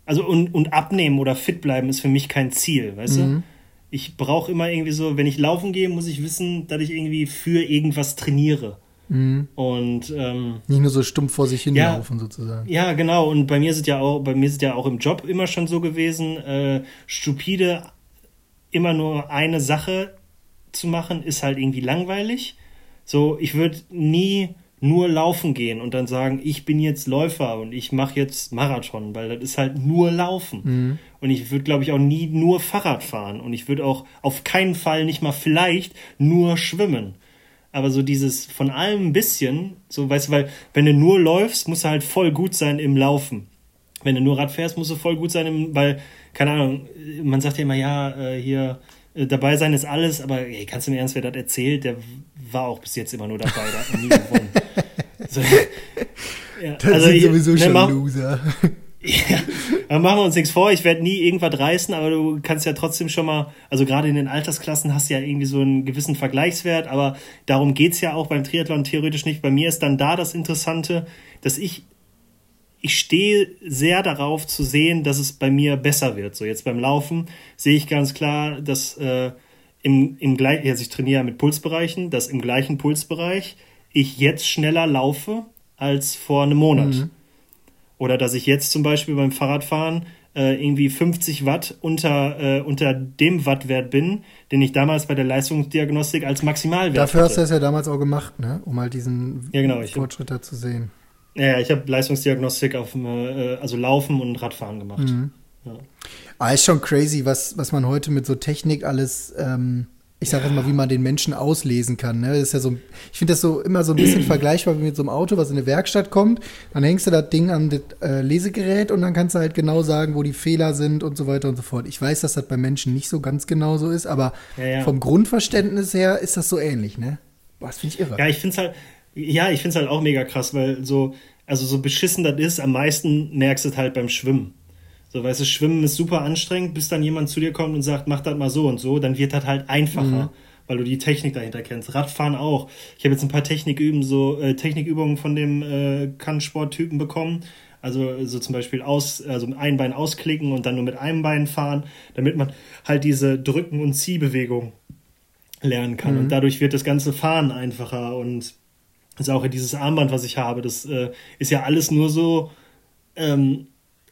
Also und, und abnehmen oder fit bleiben ist für mich kein Ziel, weißt mhm. du? Ich brauche immer irgendwie so, wenn ich laufen gehe, muss ich wissen, dass ich irgendwie für irgendwas trainiere. Mhm. Und ähm, nicht nur so stumpf vor sich hinlaufen ja, sozusagen. Ja, genau. Und bei mir ist es ja auch, bei mir ist es ja auch im Job immer schon so gewesen, äh, stupide immer nur eine Sache zu machen, ist halt irgendwie langweilig. So, ich würde nie nur laufen gehen und dann sagen, ich bin jetzt Läufer und ich mache jetzt Marathon, weil das ist halt nur Laufen. Mhm. Und ich würde, glaube ich, auch nie nur Fahrrad fahren und ich würde auch auf keinen Fall nicht mal vielleicht nur schwimmen. Aber so dieses von allem ein bisschen, so weißt du, weil wenn du nur läufst, musst du halt voll gut sein im Laufen. Wenn du nur Rad fährst, musst du voll gut sein im, weil, keine Ahnung, man sagt ja immer, ja, äh, hier, äh, dabei sein ist alles, aber ey, kannst du mir ernst, wer das erzählt, der war auch bis jetzt immer nur dabei, der hat nie gewonnen. so, ja, das also sind ich, sowieso ne, schon mach, Loser. Ja, aber machen wir uns nichts vor, ich werde nie irgendwas reißen, aber du kannst ja trotzdem schon mal, also gerade in den Altersklassen hast du ja irgendwie so einen gewissen Vergleichswert, aber darum geht's ja auch beim Triathlon theoretisch nicht. Bei mir ist dann da das Interessante, dass ich ich stehe sehr darauf zu sehen, dass es bei mir besser wird. So jetzt beim Laufen sehe ich ganz klar, dass äh, im, im gleichen, also ich trainiere mit Pulsbereichen, dass im gleichen Pulsbereich ich jetzt schneller laufe als vor einem Monat. Mhm. Oder dass ich jetzt zum Beispiel beim Fahrradfahren äh, irgendwie 50 Watt unter, äh, unter dem Wattwert bin, den ich damals bei der Leistungsdiagnostik als Maximalwert Dafür hatte. hast du das ja damals auch gemacht, ne? um halt diesen ja, genau, Fortschritt da zu sehen. Ja, ich habe Leistungsdiagnostik auf äh, also Laufen und Radfahren gemacht. Mhm. Ja. Ah, ist schon crazy, was, was man heute mit so Technik alles, ähm, ich sage ja. mal, wie man den Menschen auslesen kann. Ne? Das ist ja so, ich finde das so immer so ein bisschen vergleichbar wie mit so einem Auto, was in eine Werkstatt kommt. Dann hängst du das Ding an das äh, Lesegerät und dann kannst du halt genau sagen, wo die Fehler sind und so weiter und so fort. Ich weiß, dass das bei Menschen nicht so ganz genau so ist, aber ja, vom Grundverständnis her ist das so ähnlich, ne? Boah, das finde ich irre. Ja, ich finde es halt, ja, ich finde es halt auch mega krass, weil so, also so beschissen das ist, am meisten merkst du es halt beim Schwimmen. So, weißt du, Schwimmen ist super anstrengend, bis dann jemand zu dir kommt und sagt, mach das mal so und so, dann wird das halt einfacher, mhm. weil du die Technik dahinter kennst. Radfahren auch. Ich habe jetzt ein paar Techniküben, so äh, Technikübungen von dem äh, Kannsporttypen bekommen. Also so zum Beispiel aus, also ein Bein ausklicken und dann nur mit einem Bein fahren, damit man halt diese Drücken- und Ziehbewegung lernen kann. Mhm. Und dadurch wird das ganze Fahren einfacher und also auch dieses Armband, was ich habe, das äh, ist ja alles nur so, ähm,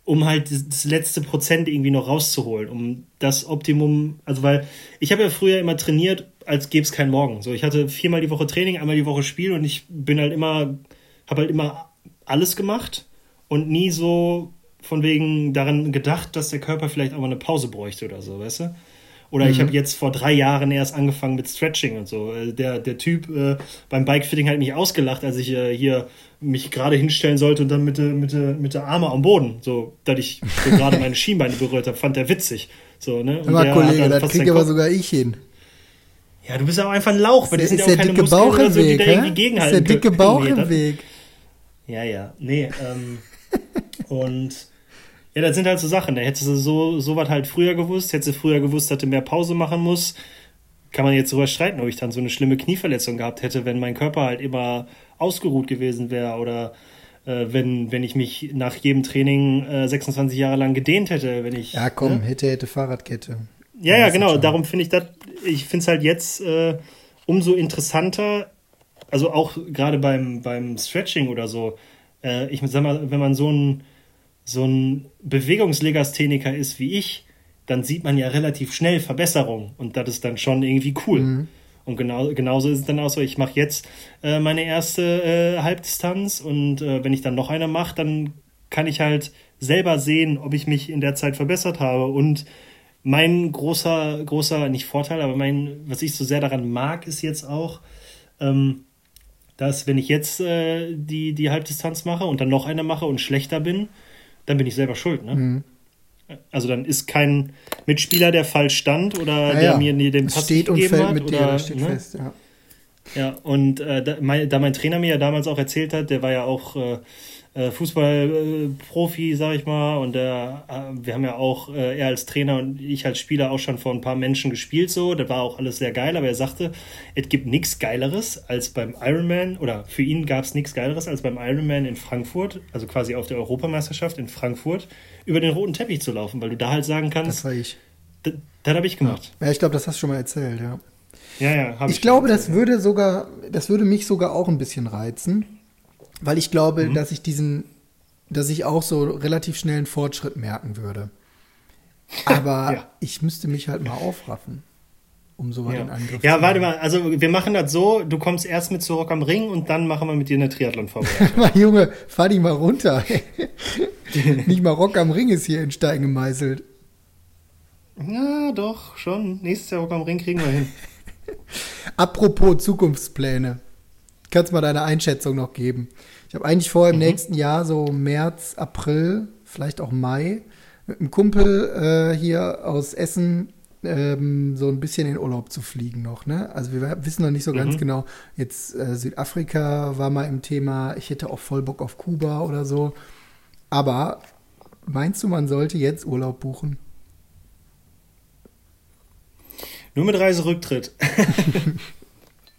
um halt das letzte Prozent irgendwie noch rauszuholen, um das Optimum, also weil ich habe ja früher immer trainiert, als gäbe es keinen Morgen. So, ich hatte viermal die Woche Training, einmal die Woche Spiel und ich bin halt immer, habe halt immer alles gemacht und nie so von wegen daran gedacht, dass der Körper vielleicht auch mal eine Pause bräuchte oder so, weißt du? Oder mhm. ich habe jetzt vor drei Jahren erst angefangen mit Stretching und so. Äh, der, der Typ äh, beim Bikefitting hat mich ausgelacht, als ich äh, hier mich gerade hinstellen sollte und dann mit, mit, mit der Arme am Boden, so, dass ich so gerade meine Schienbeine berührt habe, fand der witzig. So, ne? Und aber Kollege, das kriege aber sogar ich hin. Ja, du bist auch einfach ein Lauch, weil das sind ja auch keine Muskeln Bauch oder so, die da irgendwie gegenhalten Ist der dicke Bauch im Weg. Ja, ja, nee, ähm, und ja, das sind halt so Sachen. Da hättest du so, so was halt früher gewusst, hättest du früher gewusst, dass du mehr Pause machen musst. Kann man jetzt darüber streiten, ob ich dann so eine schlimme Knieverletzung gehabt hätte, wenn mein Körper halt immer ausgeruht gewesen wäre oder äh, wenn, wenn ich mich nach jedem Training äh, 26 Jahre lang gedehnt hätte, wenn ich. Ja, komm, ne? hätte, hätte Fahrradkette. Ja, ja, genau. Darum finde ich das, ich finde es halt jetzt äh, umso interessanter, also auch gerade beim, beim Stretching oder so. Äh, ich sag mal, wenn man so ein so ein Bewegungslegastheniker ist wie ich, dann sieht man ja relativ schnell Verbesserungen und das ist dann schon irgendwie cool. Mhm. Und genau, genauso ist es dann auch so, ich mache jetzt äh, meine erste äh, Halbdistanz und äh, wenn ich dann noch eine mache, dann kann ich halt selber sehen, ob ich mich in der Zeit verbessert habe. Und mein großer, großer, nicht Vorteil, aber mein, was ich so sehr daran mag, ist jetzt auch, ähm, dass wenn ich jetzt äh, die, die Halbdistanz mache und dann noch eine mache und schlechter bin, dann bin ich selber schuld. Ne? Mhm. Also dann ist kein Mitspieler, der falsch stand oder Ja, der ja. mir nie den Pass steht und gegeben fällt hat. mit dir, oder, das steht ne? fest, ja. Ja, und äh, da, mein, da mein Trainer mir ja damals auch erzählt hat, der war ja auch äh, Fußballprofi, sag ich mal, und äh, wir haben ja auch, äh, er als Trainer und ich als Spieler auch schon vor ein paar Menschen gespielt, so, das war auch alles sehr geil, aber er sagte, es gibt nichts Geileres als beim Ironman, oder für ihn gab es nichts Geileres als beim Ironman in Frankfurt, also quasi auf der Europameisterschaft in Frankfurt, über den roten Teppich zu laufen, weil du da halt sagen Das kannst, war ich. das, das habe ich gemacht. Ja, ich glaube, das hast du schon mal erzählt, ja. Ja, ja, habe ich. Ich glaube, das würde sogar, das würde mich sogar auch ein bisschen reizen, weil ich glaube, Mhm. dass ich diesen, dass ich auch so relativ schnell einen Fortschritt merken würde. Aber Ja. ich müsste mich halt mal aufraffen, um in Ja, Angriff ja warte mal, also wir machen das so, du kommst erst mit zu Rock am Ring und dann machen wir mit dir eine Triathlon-Vorbereitung. Junge, fahr dich mal runter. Nicht mal Rock am Ring ist hier in Stein gemeißelt. ja, doch, schon. Nächstes Jahr Rock am Ring kriegen wir hin. Apropos Zukunftspläne. Kannst mal deine Einschätzung noch geben? Ich habe eigentlich vor, im Mhm. nächsten Jahr, so März, April, vielleicht auch Mai, mit einem Kumpel äh, hier aus Essen ähm, so ein bisschen in Urlaub zu fliegen noch. Ne? Also wir wissen noch nicht so ganz Mhm. genau. Jetzt äh, Südafrika war mal im Thema. Ich hätte auch voll Bock auf Kuba oder so. Aber meinst du, man sollte jetzt Urlaub buchen? Nur mit Reiserücktritt.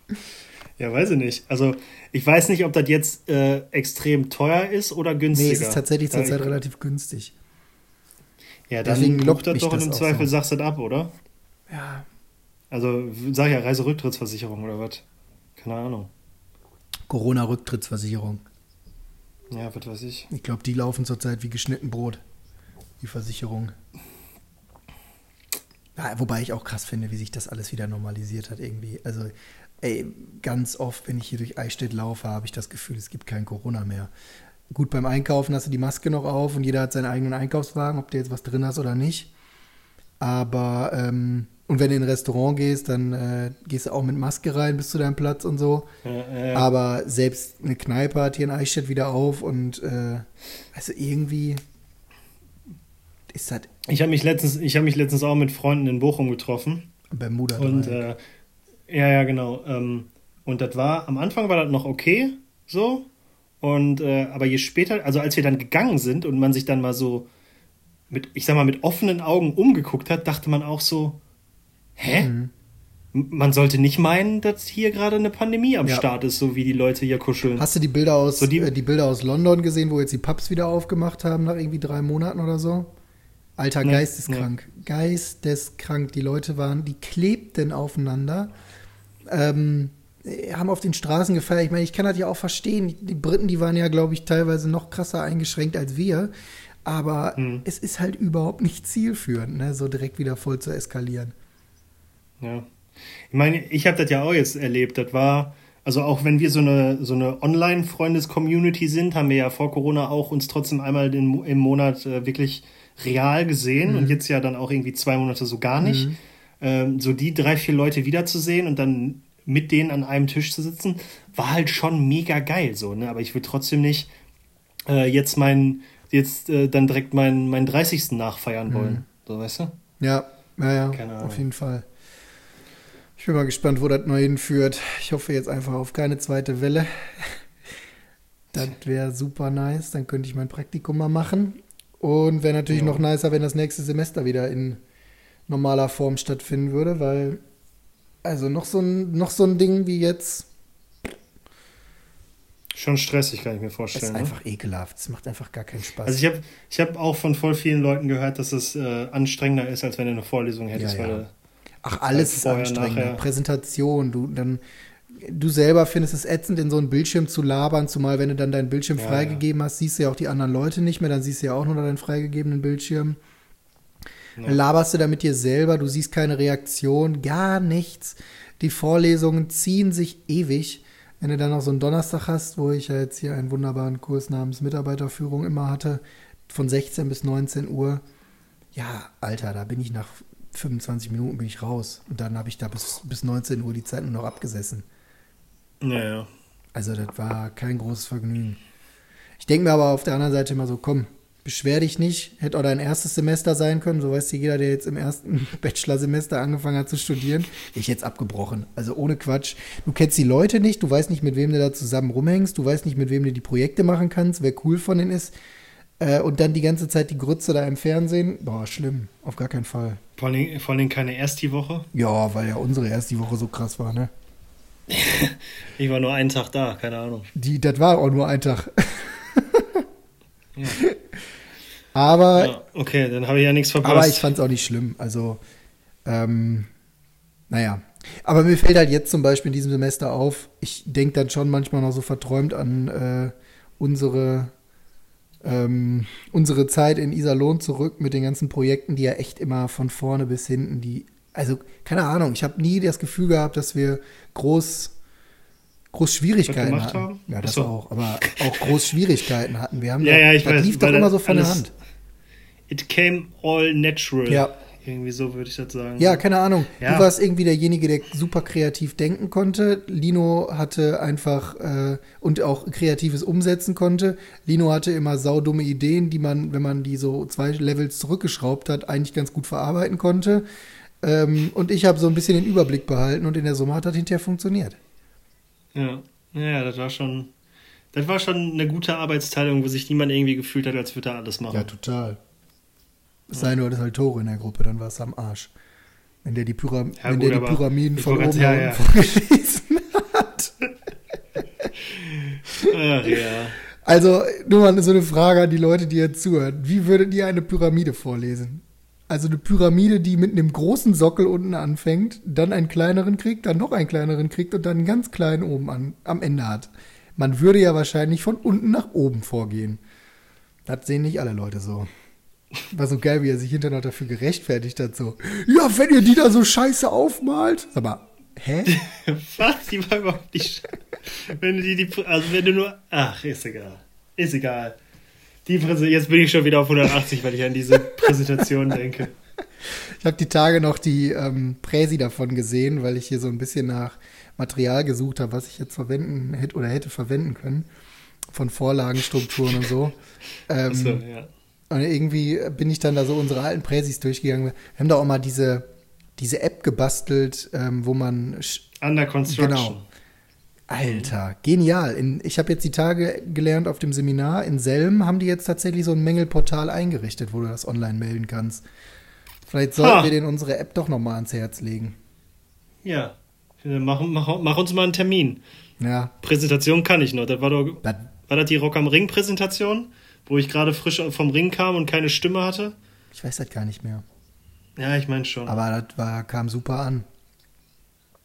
ja, weiß ich nicht. Also, ich weiß nicht, ob das jetzt äh, extrem teuer ist oder günstiger. Nee, es ist tatsächlich zurzeit relativ günstig. Ja, dann deswegen lockt das doch das im Zweifel so. sagst du das ab, oder? Ja, Also, sag ja, Reiserücktrittsversicherung oder was? Keine Ahnung. Corona-Rücktrittsversicherung. Ja, was weiß ich. Ich glaube, die laufen zurzeit wie geschnitten Brot. Die Versicherung. Ja, wobei ich auch krass finde, wie sich das alles wieder normalisiert hat irgendwie. Also, ey, ganz oft, wenn ich hier durch Eichstätt laufe, habe ich das Gefühl, es gibt kein Corona mehr. Gut, beim Einkaufen hast du die Maske noch auf und jeder hat seinen eigenen Einkaufswagen, ob du jetzt was drin hast oder nicht. Aber, ähm, und wenn du in ein Restaurant gehst, dann äh, gehst du auch mit Maske rein bis zu deinem Platz und so. Äh, äh, Aber selbst eine Kneipe hat hier in Eichstätt wieder auf und äh, also irgendwie ist das ich habe mich, letztens- ich hab mich letztens auch mit Freunden in Bochum getroffen. Bermuda Und Dreieck. äh, ja, ja, genau. Ähm, und das war, am Anfang war das noch okay, so. Und äh, aber je später, also als wir dann gegangen sind und man sich dann mal so mit, ich sag mal, mit offenen Augen umgeguckt hat, dachte man auch so, hä? Mhm. Man sollte nicht meinen, dass hier gerade eine Pandemie am Ja. Start ist, so wie die Leute hier kuscheln. Hast du die Bilder aus So die- äh, die Bilder aus London gesehen, wo jetzt die Pubs wieder aufgemacht haben nach irgendwie drei Monaten oder so? Alter, Nee, geisteskrank. Geisteskrank. Die Leute waren, die klebten aufeinander. Ähm, äh, haben auf den Straßen gefeiert. Ich meine, ich kann das ja auch verstehen. Die Briten, die waren ja, glaube ich, teilweise noch krasser eingeschränkt als wir. Aber Hm. es ist halt überhaupt nicht zielführend, ne? so direkt wieder voll zu eskalieren. Ja. Ich meine, ich habe das ja auch jetzt erlebt. Das war, also auch wenn wir so eine, so eine Online-Freundes-Community sind, haben wir ja vor Corona auch uns trotzdem einmal den, im Monat äh, wirklich real gesehen und jetzt ja dann auch irgendwie zwei Monate so gar nicht. Ähm, so die drei, vier Leute wiederzusehen und dann mit denen an einem Tisch zu sitzen, war halt schon mega geil so, ne? Aber ich will trotzdem nicht äh, jetzt meinen, jetzt äh, dann direkt meinen, meinen 30. nachfeiern wollen. So, weißt du? Ja, ja, ja, auf jeden Fall. Ich bin mal gespannt, wo das neu hinführt. Ich hoffe jetzt einfach auf keine zweite Welle. Das wäre super nice. Dann könnte ich mein Praktikum mal machen. Und wäre natürlich Ja. noch nicer, wenn das nächste Semester wieder in normaler Form stattfinden würde, weil also noch so ein, noch so ein Ding wie jetzt Schon stressig, kann ich mir ist vorstellen. ne? einfach ekelhaft. Es macht einfach gar keinen Spaß. Also ich habe ich hab auch von voll vielen Leuten gehört, dass es äh, anstrengender ist, als wenn du eine Vorlesung hättest. Ja, ja. Ach, alles ist nachher. Präsentation, du dann du selber findest es ätzend, in so einen Bildschirm zu labern, zumal wenn du dann deinen Bildschirm Ja, freigegeben hast, siehst du ja auch die anderen Leute nicht mehr, dann siehst du ja auch nur deinen freigegebenen Bildschirm. Ja. Dann laberst du da mit dir selber, du siehst keine Reaktion, gar nichts. Die Vorlesungen ziehen sich ewig. Wenn du dann noch so einen Donnerstag hast, wo ich ja jetzt hier einen wunderbaren Kurs namens Mitarbeiterführung immer hatte, von 16 bis 19 Uhr, ja, Alter, da bin ich nach 25 Minuten bin ich raus. Und dann habe ich da bis, bis 19 Uhr die Zeit nur noch abgesessen. ja, ja. Also das war kein großes Vergnügen. Ich denke mir aber auf der anderen Seite immer so, komm, beschwer dich nicht, hätte auch dein erstes Semester sein können, so weiß jeder, der jetzt im ersten Bachelorsemester angefangen hat zu studieren. Ich jetzt abgebrochen, also ohne Quatsch. Du kennst die Leute nicht, du weißt nicht, mit wem du da zusammen rumhängst, du weißt nicht, mit wem du die Projekte machen kannst, wer cool von denen ist. Äh, und dann die ganze Zeit die Grütze da im Fernsehen, boah, schlimm, auf gar keinen Fall. Vor allem, vor allem keine Ersti-Woche? Ja, weil ja unsere Ersti-Woche so krass war, ne? ich war nur einen Tag da, keine Ahnung. Die, das war auch nur ein Tag. Ja. Aber. Ja, okay, dann habe ich ja nichts verpasst. Aber ich fand es auch nicht schlimm. Also, ähm, naja. Aber mir fällt halt jetzt zum Beispiel in diesem Semester auf, ich denke dann schon manchmal noch so verträumt an äh, unsere, ähm, unsere Zeit in Iserlohn zurück mit den ganzen Projekten, die ja echt immer von vorne bis hinten, die, also keine Ahnung, ich habe nie das Gefühl gehabt, dass wir groß groß Schwierigkeiten hatten. Haben? Ja, das so. auch, aber auch groß Schwierigkeiten hatten. Wir haben ja, ja, ich das weiß, lief doch immer so von der Hand. It came all natural. Ja. Irgendwie so würde ich das sagen. Ja, keine Ahnung. Ja. Du warst irgendwie derjenige, der super kreativ denken konnte. Lino hatte einfach äh, und auch kreatives umsetzen konnte. Lino hatte immer saudumme Ideen, die man, wenn man die so zwei Levels zurückgeschraubt hat, eigentlich ganz gut verarbeiten konnte. Ähm, und ich habe so ein bisschen den Überblick behalten und in der Summe hat das hinterher funktioniert. Ja, ja, das war schon, das war schon eine gute Arbeitsteilung, wo sich niemand irgendwie gefühlt hat, als würde er alles machen. Ja, total. Es sei nur, das halt Tore in der Gruppe, dann war es am Arsch. Wenn der die, Pyram ja, wenn gut, der die Pyramiden von oben ja, ja. vorgelesen hat. Ach ja. Also, nur mal so eine Frage an die Leute, die jetzt zuhören. Wie würdet ihr eine Pyramide vorlesen? Also eine Pyramide, die mit einem großen Sockel unten anfängt, dann einen kleineren kriegt, dann noch einen kleineren kriegt und dann einen ganz kleinen oben an, am Ende hat. Man würde ja wahrscheinlich von unten nach oben vorgehen. Das sehen nicht alle Leute so. War so geil, wie er sich hinterher noch dafür gerechtfertigt hat, so, ja, wenn ihr die da so scheiße aufmalt. Sag mal, hä? Was? Die war überhaupt nicht Wenn du die, die, also wenn du nur, ach, ist egal. Ist egal. Die jetzt bin ich schon wieder auf 180, weil ich an diese Präsentation denke. Ich habe die Tage noch die ähm, Präsi davon gesehen, weil ich hier so ein bisschen nach Material gesucht habe, was ich jetzt verwenden hätte oder hätte verwenden können. Von Vorlagenstrukturen und so. Ähm, so ja. Und irgendwie bin ich dann da so unsere alten Präsis durchgegangen. Wir haben da auch mal diese, diese App gebastelt, ähm, wo man. Under Construction. Genau. Alter, genial. In, ich habe jetzt die Tage gelernt auf dem Seminar. In Selm haben die jetzt tatsächlich so ein Mängelportal eingerichtet, wo du das online melden kannst. Vielleicht sollten ha. wir den unsere App doch noch mal ans Herz legen. Ja, mach, mach, mach uns mal einen Termin. Ja. Präsentation kann ich noch. Das war doch. Das, war das die Rock am Ring Präsentation? wo ich gerade frisch vom Ring kam und keine Stimme hatte? Ich weiß das gar nicht mehr. Ja, ich meine schon. Aber das war, kam super an.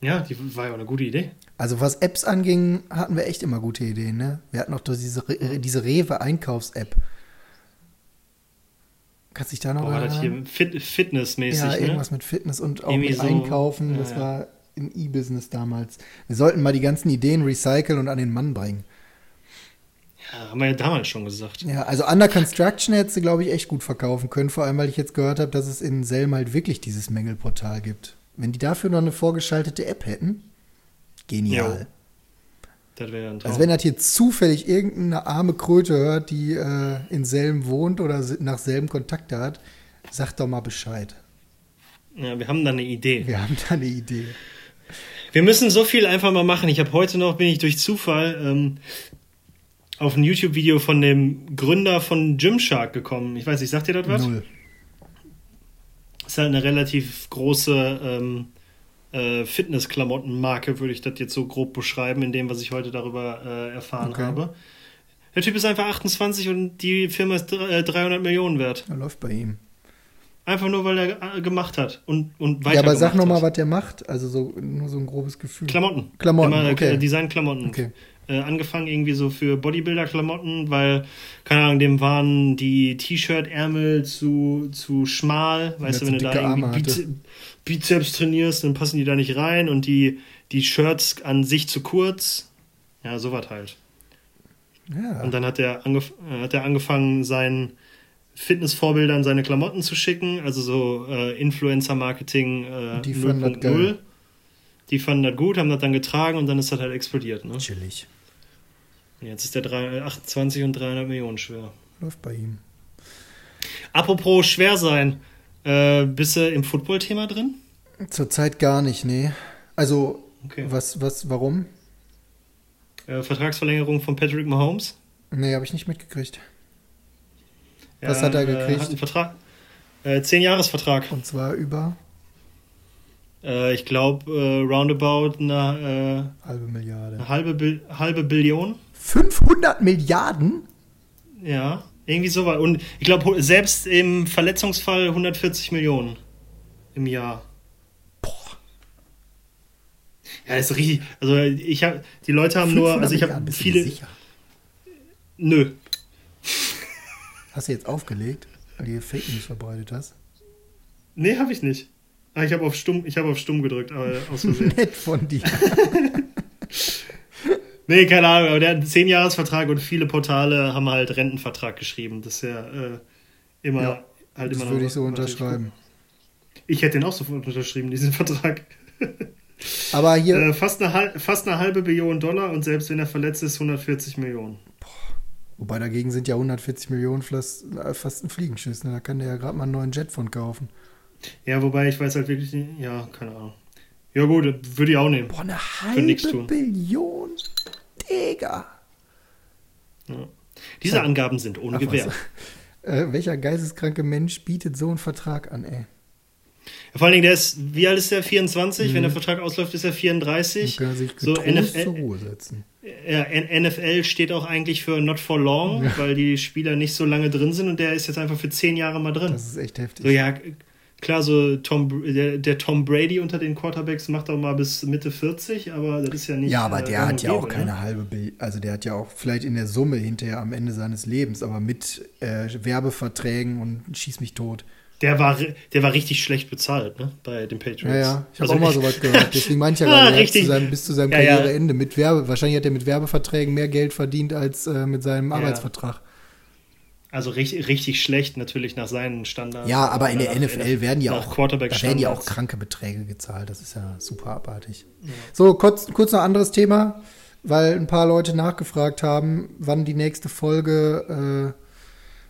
Ja, die war ja auch eine gute Idee. Also was Apps anging, hatten wir echt immer gute Ideen, ne? Wir hatten auch diese, diese Rewe-Einkaufs-App. Kannst dich da noch Boah, war das hier Fit Fitnessmäßig, Ja, ne? irgendwas mit Fitness und auch Irgendwie mit so, Einkaufen. Ja, das ja. war im E-Business damals. Wir sollten mal die ganzen Ideen recyceln und an den Mann bringen. Ja, haben wir ja damals schon gesagt. Ja, also Under Construction hätte sie, glaube ich, echt gut verkaufen können. Vor allem, weil ich jetzt gehört habe, dass es in Selm halt wirklich dieses Mängelportal gibt. Wenn die dafür noch eine vorgeschaltete App hätten, genial. Jo. Das wäre ein Traum. Also wenn das hier zufällig irgendeine arme Kröte hört, die äh, in Selm wohnt oder nach Selm Kontakte hat, sagt doch mal Bescheid. Ja, wir haben da eine Idee. Wir haben da eine Idee. Wir müssen so viel einfach mal machen. Ich habe heute noch, bin ich durch Zufall ähm, auf ein YouTube-Video von dem Gründer von Gymshark gekommen. Ich weiß nicht, sagt ihr das was? Null. Ist halt eine relativ große ähm, äh, Fitness-Klamottenmarke, würde ich das jetzt so grob beschreiben, in dem, was ich heute darüber äh, erfahren okay. habe. Der Typ ist einfach 28 und die Firma ist 300 äh, Millionen wert. Er läuft bei ihm. Einfach nur, weil er äh, gemacht hat und, und weiter Ja, aber sag nochmal, was der macht. Also so, nur so ein grobes Gefühl. Klamotten. Klamotten, okay. Design-Klamotten. Okay äh, angefangen, irgendwie so für Bodybuilder-Klamotten, weil, keine Ahnung, dem waren die T-Shirt-Ärmel zu, zu schmal. Weißt du, wenn du da irgendwie Bize Bizeps trainierst, dann passen die da nicht rein und die, die Shirts an sich zu kurz. Ja, sowas halt. Ja. Und dann hat er, angef äh, hat er angefangen, seinen Fitnessvorbildern seine Klamotten zu schicken, also so äh, Influencer-Marketing äh, 0.0. Die fanden das gut, haben das dann getragen und dann ist das halt explodiert. Ne? Chillig. Jetzt ist der 3, 28 und 300 Millionen schwer. Läuft bei ihm. Apropos schwer sein, äh, bist du im Football-Thema drin? Zurzeit gar nicht, nee. Also, Okay. was, was, warum? Äh, Vertragsverlängerung von Patrick Mahomes. Nee, habe ich nicht mitgekriegt. Was hat er Äh, gekriegt? hat einen Vertrag. Äh, zehn Jahresvertrag. Und zwar über Äh, ich glaube, äh, roundabout eine, halbe äh, Milliarde. eine halbe, halbe Billion. 500 Milliarden? Ja, irgendwie so war. Und ich glaube, selbst im Verletzungsfall 140 Millionen im Jahr. Boah. Ja, ist richtig. Also ich habe, die Leute haben nur, 500 also ich habe viele. sicher? Nö. Hast du jetzt aufgelegt, weil du Fake News verbreitet hast? Nee, habe ich nicht. Ah, ich habe auf stumm, ich habe auf stumm gedrückt, aber aus Versehen. Nett von dir. nee, keine Ahnung, aber der hat einen 10 Jahresvertrag und viele Portale haben halt Rentenvertrag geschrieben. Das ist ja äh, immer Ja, halt Das immer würde ich so unterschreiben. gut. Ich hätte den auch sofort unterschrieben, diesen Vertrag. Aber hier, Äh, fast, eine, fast eine halbe Billion Dollar und selbst wenn er verletzt ist, 140 Millionen. wobei dagegen sind ja 140 Millionen fast, äh, fast ein Fliegenschiss. Ne? Da kann der ja gerade mal einen neuen Jet von kaufen. Ja, wobei ich weiß halt wirklich nicht. Ja, keine Ahnung. Ja, gut, würde ich auch nehmen. Boah, eine halbe. Billion? Digga. Ja. Diese Ja. Angaben sind ohne. Gewähr. Äh, welcher geisteskranke Mensch bietet so einen Vertrag an, ey? Vor allen Dingen, der ist, wie alt ist der? 24? Mhm. Wenn der Vertrag ausläuft, ist er Dann 34. kann er sich so getrost zur NFL, Ruhe setzen. ja, N- NFL steht auch eigentlich für not for long, weil die Spieler nicht so lange drin sind und der ist jetzt einfach für 10 Jahre mal drin. Das ist echt heftig. So, ja, klar, so Tom, der, der Tom Brady unter den Quarterbacks macht auch mal bis Mitte 40, aber das ist ja nicht. Ja, aber äh, der gang hat ja auch keine ne? halbe Bill, also der hat ja auch vielleicht in der Summe hinterher am Ende seines Lebens, aber mit äh, Werbeverträgen und schieß mich tot. Der war, der war richtig schlecht bezahlt, ne? Bei den Patriots. Ja, ja, ich habe Also auch mal sowas gehört. Deswegen meine ich ja Ah, gerade, er richtig. zu seinem, bis zu seinem ja. Karriereende mit Werbe, wahrscheinlich hat er mit Werbeverträgen mehr Geld verdient als äh, mit seinem Ja. Arbeitsvertrag. Also richtig, richtig schlecht natürlich nach seinen Standards. Ja, aber in der nach- NFL werden ja auch, werden ja auch kranke Beträge gezahlt. Das ist ja super abartig. So, kurz, kurz noch ein anderes Thema, weil ein paar Leute nachgefragt haben, wann die nächste Folge äh,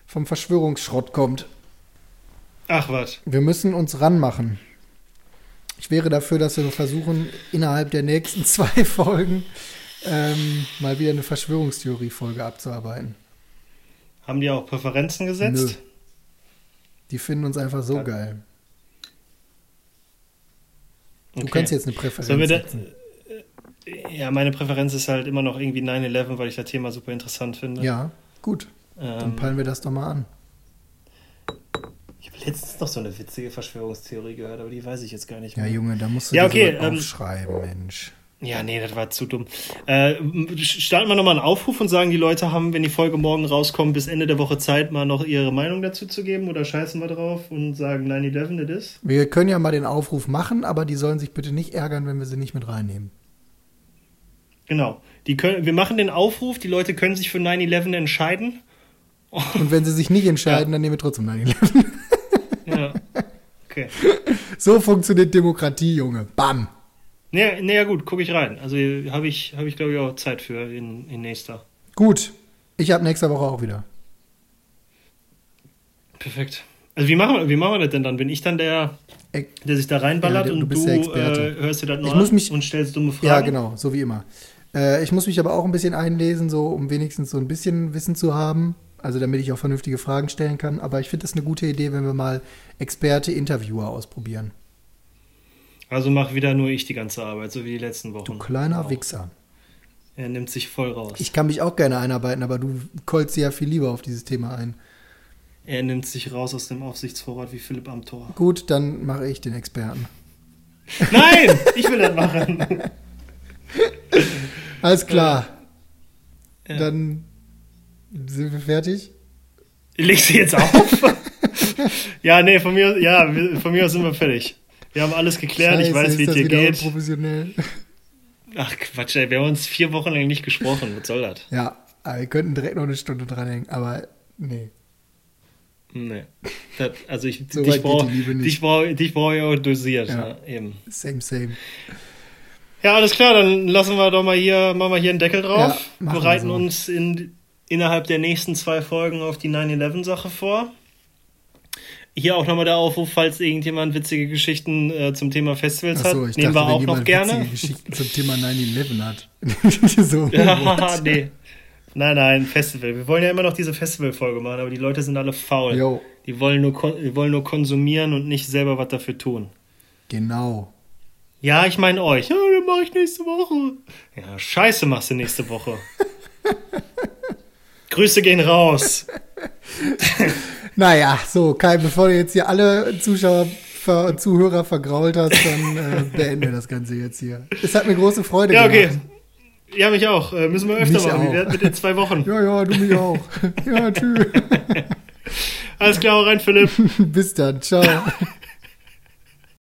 vom Verschwörungsschrott kommt. Ach was. Wir müssen uns ranmachen. Ich wäre dafür, dass wir versuchen, innerhalb der nächsten zwei Folgen ähm, mal wieder eine Verschwörungstheorie-Folge abzuarbeiten. Haben die auch Präferenzen gesetzt? Die finden uns einfach so Ja. geil. Du Okay. kannst jetzt eine Präferenz Sollen wir da, setzen. äh, ja, meine Präferenz ist halt immer noch irgendwie 9-11, weil ich das Thema super interessant finde. Ja, gut. Dann Ähm, peilen wir das doch mal an. ich habe letztens noch so eine witzige Verschwörungstheorie gehört, aber die weiß ich jetzt gar nicht Ja, mehr. Junge, da musst du Ja, okay, ähm, aufschreiben, Mensch. Ja, nee, das war zu dumm. Äh, starten wir nochmal einen Aufruf und sagen, die Leute haben, wenn die Folge morgen rauskommt, bis Ende der Woche Zeit, mal noch ihre Meinung dazu zu geben oder scheißen wir drauf und sagen 9-11 it is? Wir können ja mal den Aufruf machen, aber die sollen sich bitte nicht ärgern, wenn wir sie nicht mit reinnehmen. Genau. Die können, wir machen den Aufruf, die Leute können sich für 9-11 entscheiden. Und wenn sie sich nicht entscheiden, dann nehmen wir trotzdem 9-11. Ja. Okay. So funktioniert Demokratie, Junge. Bam. Nee, nee, ja gut, gucke ich rein. Also habe ich, hab ich glaube ich, auch Zeit für in, in nächster. Gut. Ich habe nächste Woche auch wieder. Perfekt. Also wie machen, wir, wie machen wir das denn dann? Bin ich dann der, der sich da reinballert Ja, du und bist du der Experte. äh, hörst dir das noch an mich- und stellst dumme Fragen? Ja, genau, so wie immer. Äh, ich muss mich aber auch ein bisschen einlesen, so um wenigstens so ein bisschen Wissen zu haben. Also damit ich auch vernünftige Fragen stellen kann. Aber ich finde das eine gute Idee, wenn wir mal Experte, Interviewer ausprobieren. Also mach wieder nur ich die ganze Arbeit, so wie die letzten Wochen. Du kleiner Auch. Wichser. Er nimmt sich voll raus. Ich kann mich auch gerne einarbeiten, aber du kolst ja viel lieber auf dieses Thema ein. er nimmt sich raus aus dem Aufsichtsvorrat wie Philipp Amthor. Gut, dann mache ich den Experten. Nein, ich will das machen. Alles klar. Ja. Dann sind wir fertig. Legst du jetzt auf? ja, nee, von mir, ja, von mir aus sind wir fertig. Wir haben alles geklärt, ich Scheiße, weiß, ist wie es dir geht. unprofessionell. Ach Quatsch, ey, wir haben uns vier Wochen lang nicht gesprochen. Was soll das? Ja, wir könnten direkt noch eine Stunde dranhängen, aber nee. Nee. Das, also ich, So dich brauche dich brauch, dich brauch ich auch dosiert. Ja. Ja. eben. Same, same. Ja, alles klar, dann lassen wir doch mal hier, machen wir hier einen Deckel drauf. Ja, bereiten so. uns in, innerhalb der nächsten zwei Folgen auf die 9-11-Sache vor. Hier auch nochmal der Aufruf, falls irgendjemand witzige Geschichten äh, zum Thema Festivals so, hat. Nehmen dachte, wir auch noch gerne. witzige Geschichten zum Thema 9-11 hat. so, Ja, nee. Nein, nein, Festival. Wir wollen ja immer noch diese Festivalfolge machen, aber die Leute sind alle faul. Jo, Die wollen nur, die wollen nur konsumieren und nicht selber was dafür tun. genau. Ja, ich meine euch. Ja, dann mache ich nächste Woche. Ja, scheiße machst du nächste Woche. Grüße gehen raus. Naja, so, Kai, bevor du jetzt hier alle Zuschauer, Ver Zuhörer vergrault hast, dann äh, beenden wir das Ganze jetzt hier. Es hat mir große Freude Ja, okay. gemacht. Ja, mich auch. Äh, müssen wir öfter Mich machen. auch. Wie werden mit den zwei Wochen? Ja, ja, du mich auch. Ja, tschüss. Alles klar, rein, Philipp. Bis dann. Ciao.